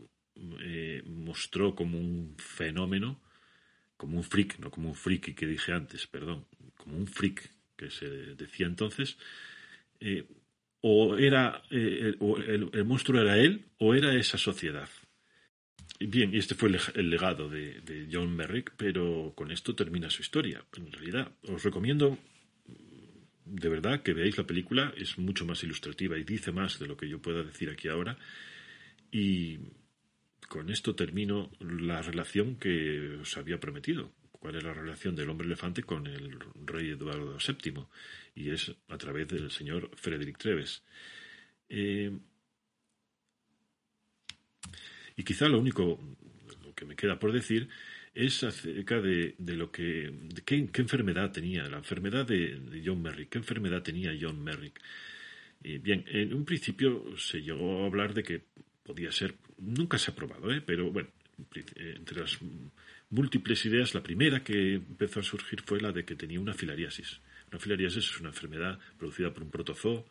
eh, mostró como un fenómeno, como un freak, no como un friki que dije antes, perdón, como un freak que se decía entonces, eh, o era eh, el, monstruo era él o era esa sociedad. Bien, y este fue el, legado de John Merrick, pero con esto termina su historia. En realidad, os recomiendo de verdad que veáis la película, es mucho más ilustrativa y dice más de lo que yo pueda decir aquí ahora. Y con esto termino la relación que os había prometido. ¿Cuál es la relación del hombre elefante con el rey Eduardo VII? Y es a través del señor Frederick Treves. Eh, y quizá lo único lo que me queda por decir es acerca de, lo que, qué, enfermedad tenía, la enfermedad de, John Merrick, qué enfermedad tenía John Merrick. bien, en un principio se llegó a hablar de que podía ser, nunca se ha probado, ¿eh? pero bueno, entre las múltiples ideas, la primera que empezó a surgir fue la de que tenía una filariasis. Una filariasis es una enfermedad producida por un protozoo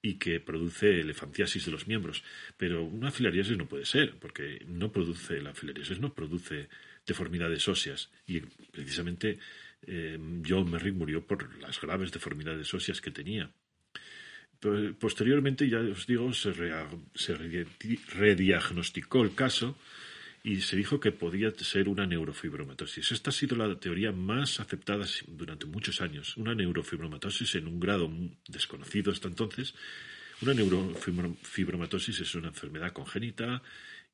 y que produce elefantiasis de los miembros. Pero una filariasis no puede ser, porque no produce, la filariasis no produce deformidades óseas. Y precisamente eh, John Merrick murió por las graves deformidades óseas que tenía. Posteriormente, ya os digo, se, se rediagnosticó el caso y se dijo que podía ser una neurofibromatosis. Esta ha sido la teoría más aceptada durante muchos años. Una neurofibromatosis en un grado desconocido hasta entonces. Una neurofibromatosis es una enfermedad congénita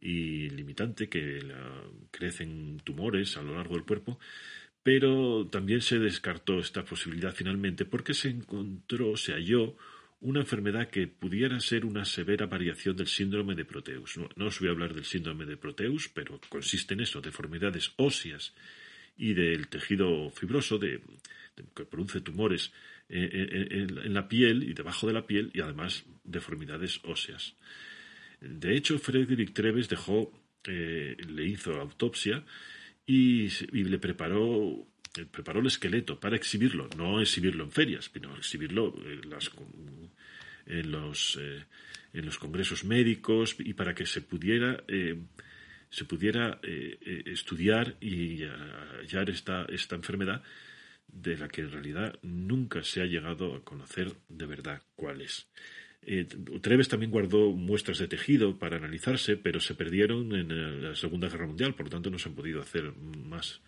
y limitante que crecen tumores a lo largo del cuerpo, pero también se descartó esta posibilidad finalmente porque se encontró, se halló una enfermedad que pudiera ser una severa variación del síndrome de Proteus. No, os voy a hablar del síndrome de Proteus, pero consiste en eso, deformidades óseas y del tejido fibroso que produce tumores eh, eh, en, la piel y debajo de la piel y además deformidades óseas. De hecho, Frederick Treves dejó, eh, le hizo autopsia y, le preparó, eh, preparó el esqueleto para exhibirlo, no exhibirlo en ferias, sino exhibirlo en, las, en los, eh, en los congresos médicos y para que se pudiera se pudiera estudiar y hallar esta, esta enfermedad de la que en realidad nunca se ha llegado a conocer de verdad cuál es. Eh, Treves también guardó muestras de tejido para analizarse, pero se perdieron en eh, la Segunda Guerra Mundial, por lo tanto no se han podido hacer más,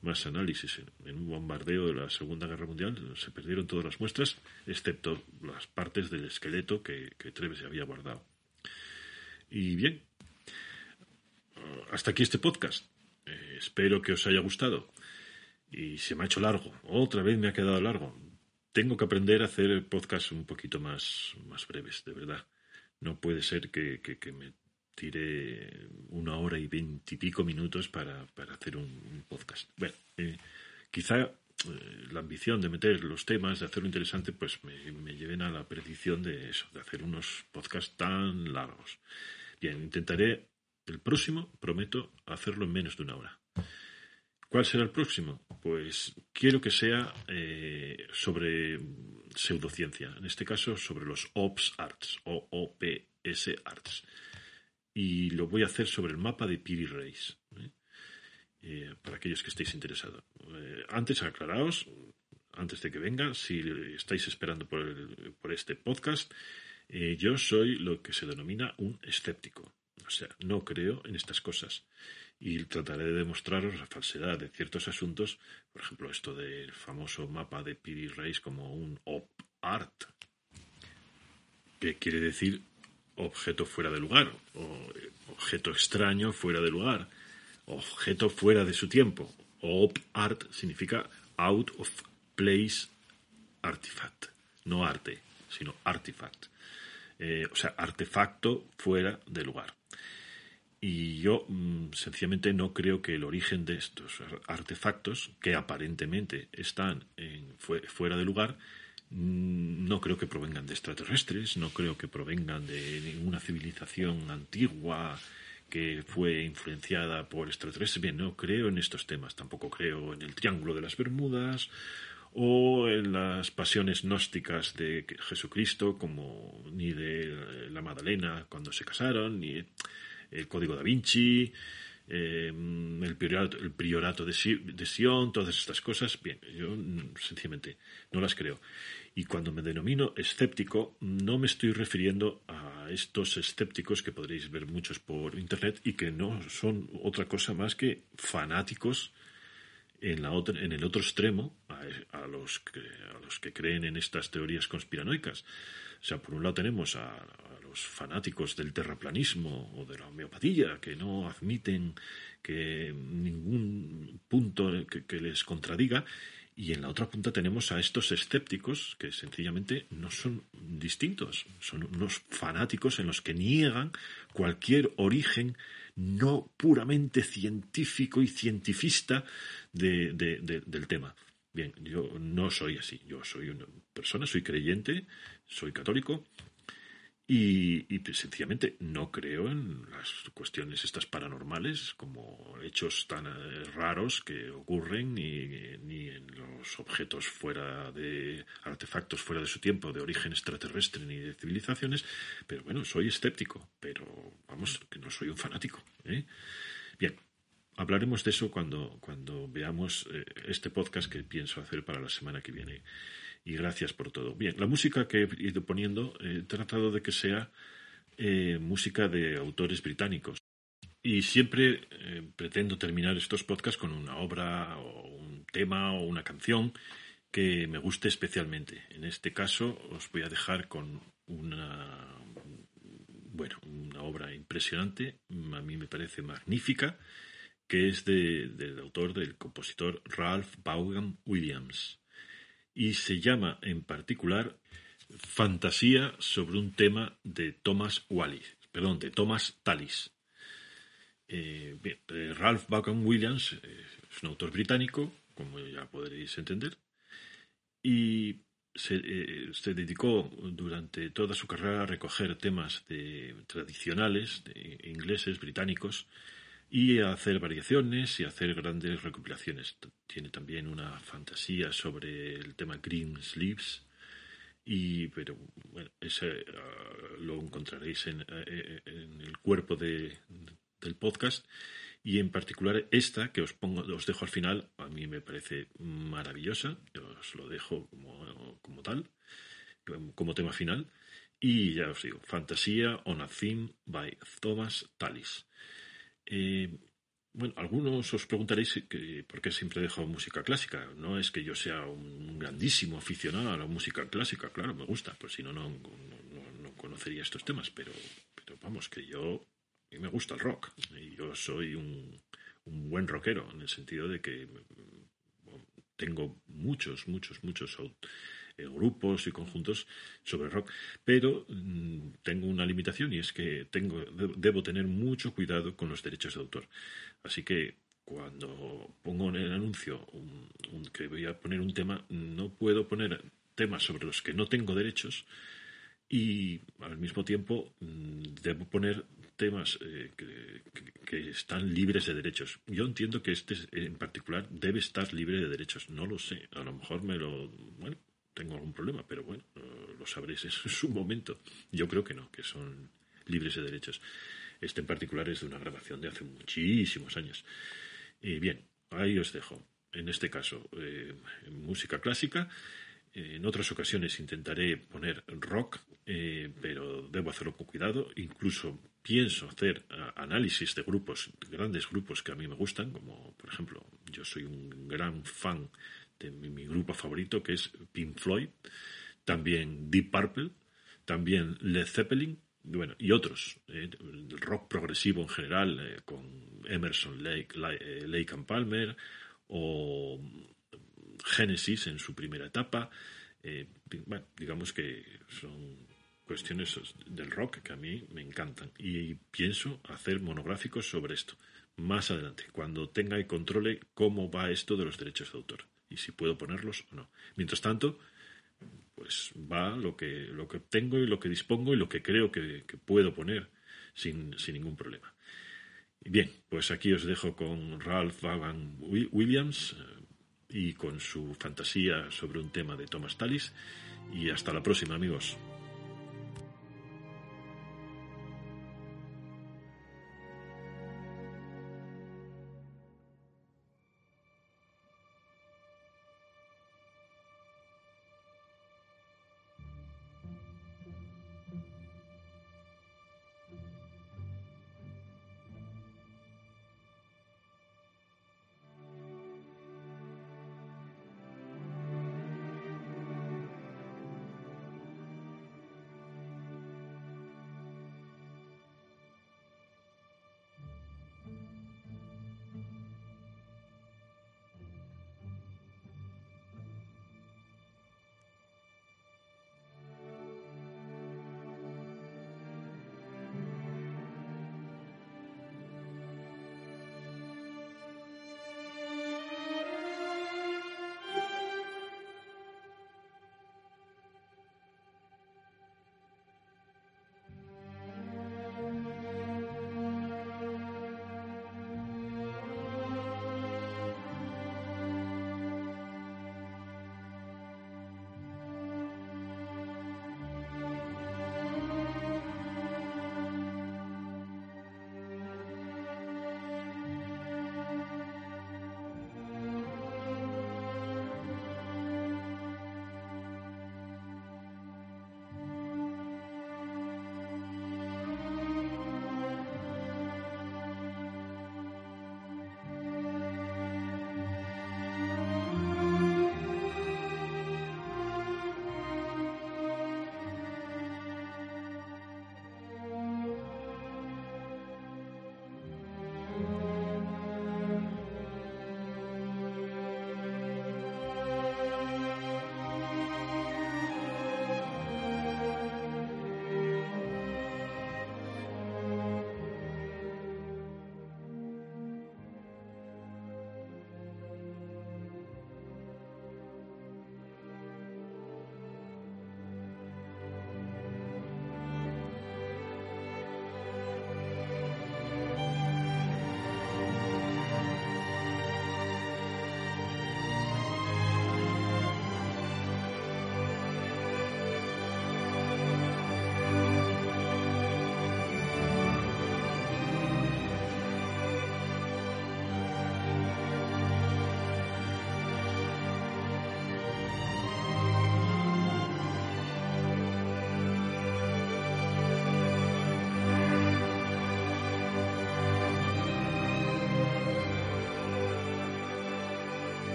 más análisis. En un bombardeo de la Segunda Guerra Mundial se perdieron todas las muestras, excepto las partes del esqueleto que, Treves había guardado. Y bien, hasta aquí este podcast. Eh, espero que os haya gustado. Y se me ha hecho largo. Otra vez me ha quedado largo tengo que aprender a hacer podcasts un poquito más, más breves, de verdad. No puede ser que, me tire una hora y veintipico minutos para, hacer un, podcast. Bueno, eh, quizá eh, la ambición de meter los temas, de hacerlo interesante, pues me, lleven a la predicción de eso, de hacer unos podcasts tan largos. Bien, intentaré el próximo, prometo, hacerlo en menos de una hora. ¿Cuál será el próximo? Pues quiero que sea eh, sobre pseudociencia, en este caso sobre los OPS Arts o OPS Arts. Y lo voy a hacer sobre el mapa de Piri Reis, ¿eh? Eh, para aquellos que estéis interesados. antes, aclaraos, antes de que venga, si estáis esperando por, por este podcast, yo soy lo que se denomina un escéptico. O sea, no creo en estas cosas y trataré de demostraros la falsedad de ciertos asuntos, por ejemplo, esto del famoso mapa de Piri Reis como un op art, que quiere decir objeto fuera de lugar, o objeto extraño fuera de lugar, objeto fuera de su tiempo. Op art significa out of place artifact, no arte, sino artifact. Eh, o sea, artefacto fuera de lugar. Y yo mm, sencillamente no creo que el origen de estos artefactos, que aparentemente están fuera de lugar, mm, no creo que provengan de extraterrestres, no creo que provengan de ninguna civilización antigua que fue influenciada por extraterrestres. Bien, no creo en estos temas, tampoco creo en el Triángulo de las Bermudas o en las pasiones gnósticas de Jesucristo, como ni de la Magdalena cuando se casaron, ni el Código da Vinci, eh, el, priorato, el priorato de, Sion, todas estas cosas, bien, yo sencillamente no las creo. Y cuando me denomino escéptico, no me estoy refiriendo a estos escépticos que podréis ver muchos por internet y que no son otra cosa más que fanáticos en, la otra, en el otro extremo a, los que, a los que creen en estas teorías conspiranoicas. O sea, por un lado tenemos a, fanáticos del terraplanismo o de la homeopatía que no admiten que ningún punto que, les contradiga y en la otra punta tenemos a estos escépticos que sencillamente no son distintos, son unos fanáticos en los que niegan cualquier origen no puramente científico y cientifista del tema. Bien, yo no soy así, yo soy una persona, soy creyente, soy católico, y, sencillamente no creo en las cuestiones estas paranormales como hechos tan eh, raros que ocurren ni, ni, en los objetos fuera de artefactos fuera de su tiempo de origen extraterrestre ni de civilizaciones pero bueno soy escéptico pero vamos que no soy un fanático ¿eh? bien hablaremos de eso cuando veamos eh, este podcast que pienso hacer para la semana que viene y gracias por todo. Bien, la música que he ido poniendo eh, he tratado de que sea eh, música de autores británicos. Y siempre pretendo terminar estos podcasts con una obra o un tema o una canción que me guste especialmente. En este caso os voy a dejar con una bueno, una obra impresionante, a mí me parece magnífica, que es del autor, del compositor Ralph Vaughan Williams y se llama en particular Fantasía sobre un tema de Thomas Wallis, perdón, de Thomas Tallis. Eh, eh, Ralph Vaughan Williams eh, es un autor británico, como ya podréis entender, y se, dedicó durante toda su carrera a recoger temas de, tradicionales de ingleses, británicos, y hacer variaciones y hacer grandes recopilaciones. Tiene también una fantasía sobre el tema Green Sleeves, y, pero bueno, ese ah, lo encontraréis en, eh, en el cuerpo de, del podcast. Y en particular esta que os pongo os dejo al final a mí me parece maravillosa. Os lo dejo como, como tal como tema final. Y ya os digo Fantasía on a Theme by Thomas Tallis eh, bueno, algunos os preguntaréis por qué siempre dejo música clásica. No es que yo sea un grandísimo aficionado a la música clásica, claro, me gusta, pues si no, no, no, conocería estos temas, pero, vamos, que yo me gusta el rock y yo soy un, un buen rockero en el sentido de que tengo muchos, muchos, muchos grupos y conjuntos sobre rock, pero mm, tengo una limitación y es que tengo, debo tener mucho cuidado con los derechos de autor. Así que cuando pongo en el anuncio que voy a poner un tema, no puedo poner temas sobre los que no tengo derechos y al mismo tiempo mm, debo poner temas eh, que, que, están libres de derechos. Yo entiendo que este en particular debe estar libre de derechos. No lo sé. A lo mejor me lo. Bueno, tengo algún problema, pero bueno, lo sabréis en su momento. Yo creo que no, que son libres de derechos. Este en particular es de una grabación de hace muchísimos años. Y bien, ahí os dejo. En este caso, eh, música clásica. En otras ocasiones intentaré poner rock, eh, pero debo hacerlo con cuidado. Incluso pienso hacer análisis de grupos, grandes grupos que a mí me gustan, como por ejemplo, yo soy un gran fan de mi, grupo favorito que es Pink Floyd, también Deep Purple, también Led Zeppelin, bueno, y otros, eh, el rock progresivo en general, eh, con Emerson, Lake, eh, Lake and Palmer, o Genesis en su primera etapa. digamos que son cuestiones del rock que a mí me encantan y pienso hacer monográficos sobre esto más adelante, cuando tenga y controle cómo va esto de los derechos de autor y si puedo ponerlos o no. Mientras tanto, pues va lo que, lo que tengo y lo que dispongo y lo que creo que, puedo poner sin, sin, ningún problema. Bien, pues aquí os dejo con Ralph Vaughan Williams eh, y con su fantasía sobre un tema de Thomas Tallis y hasta la próxima amigos.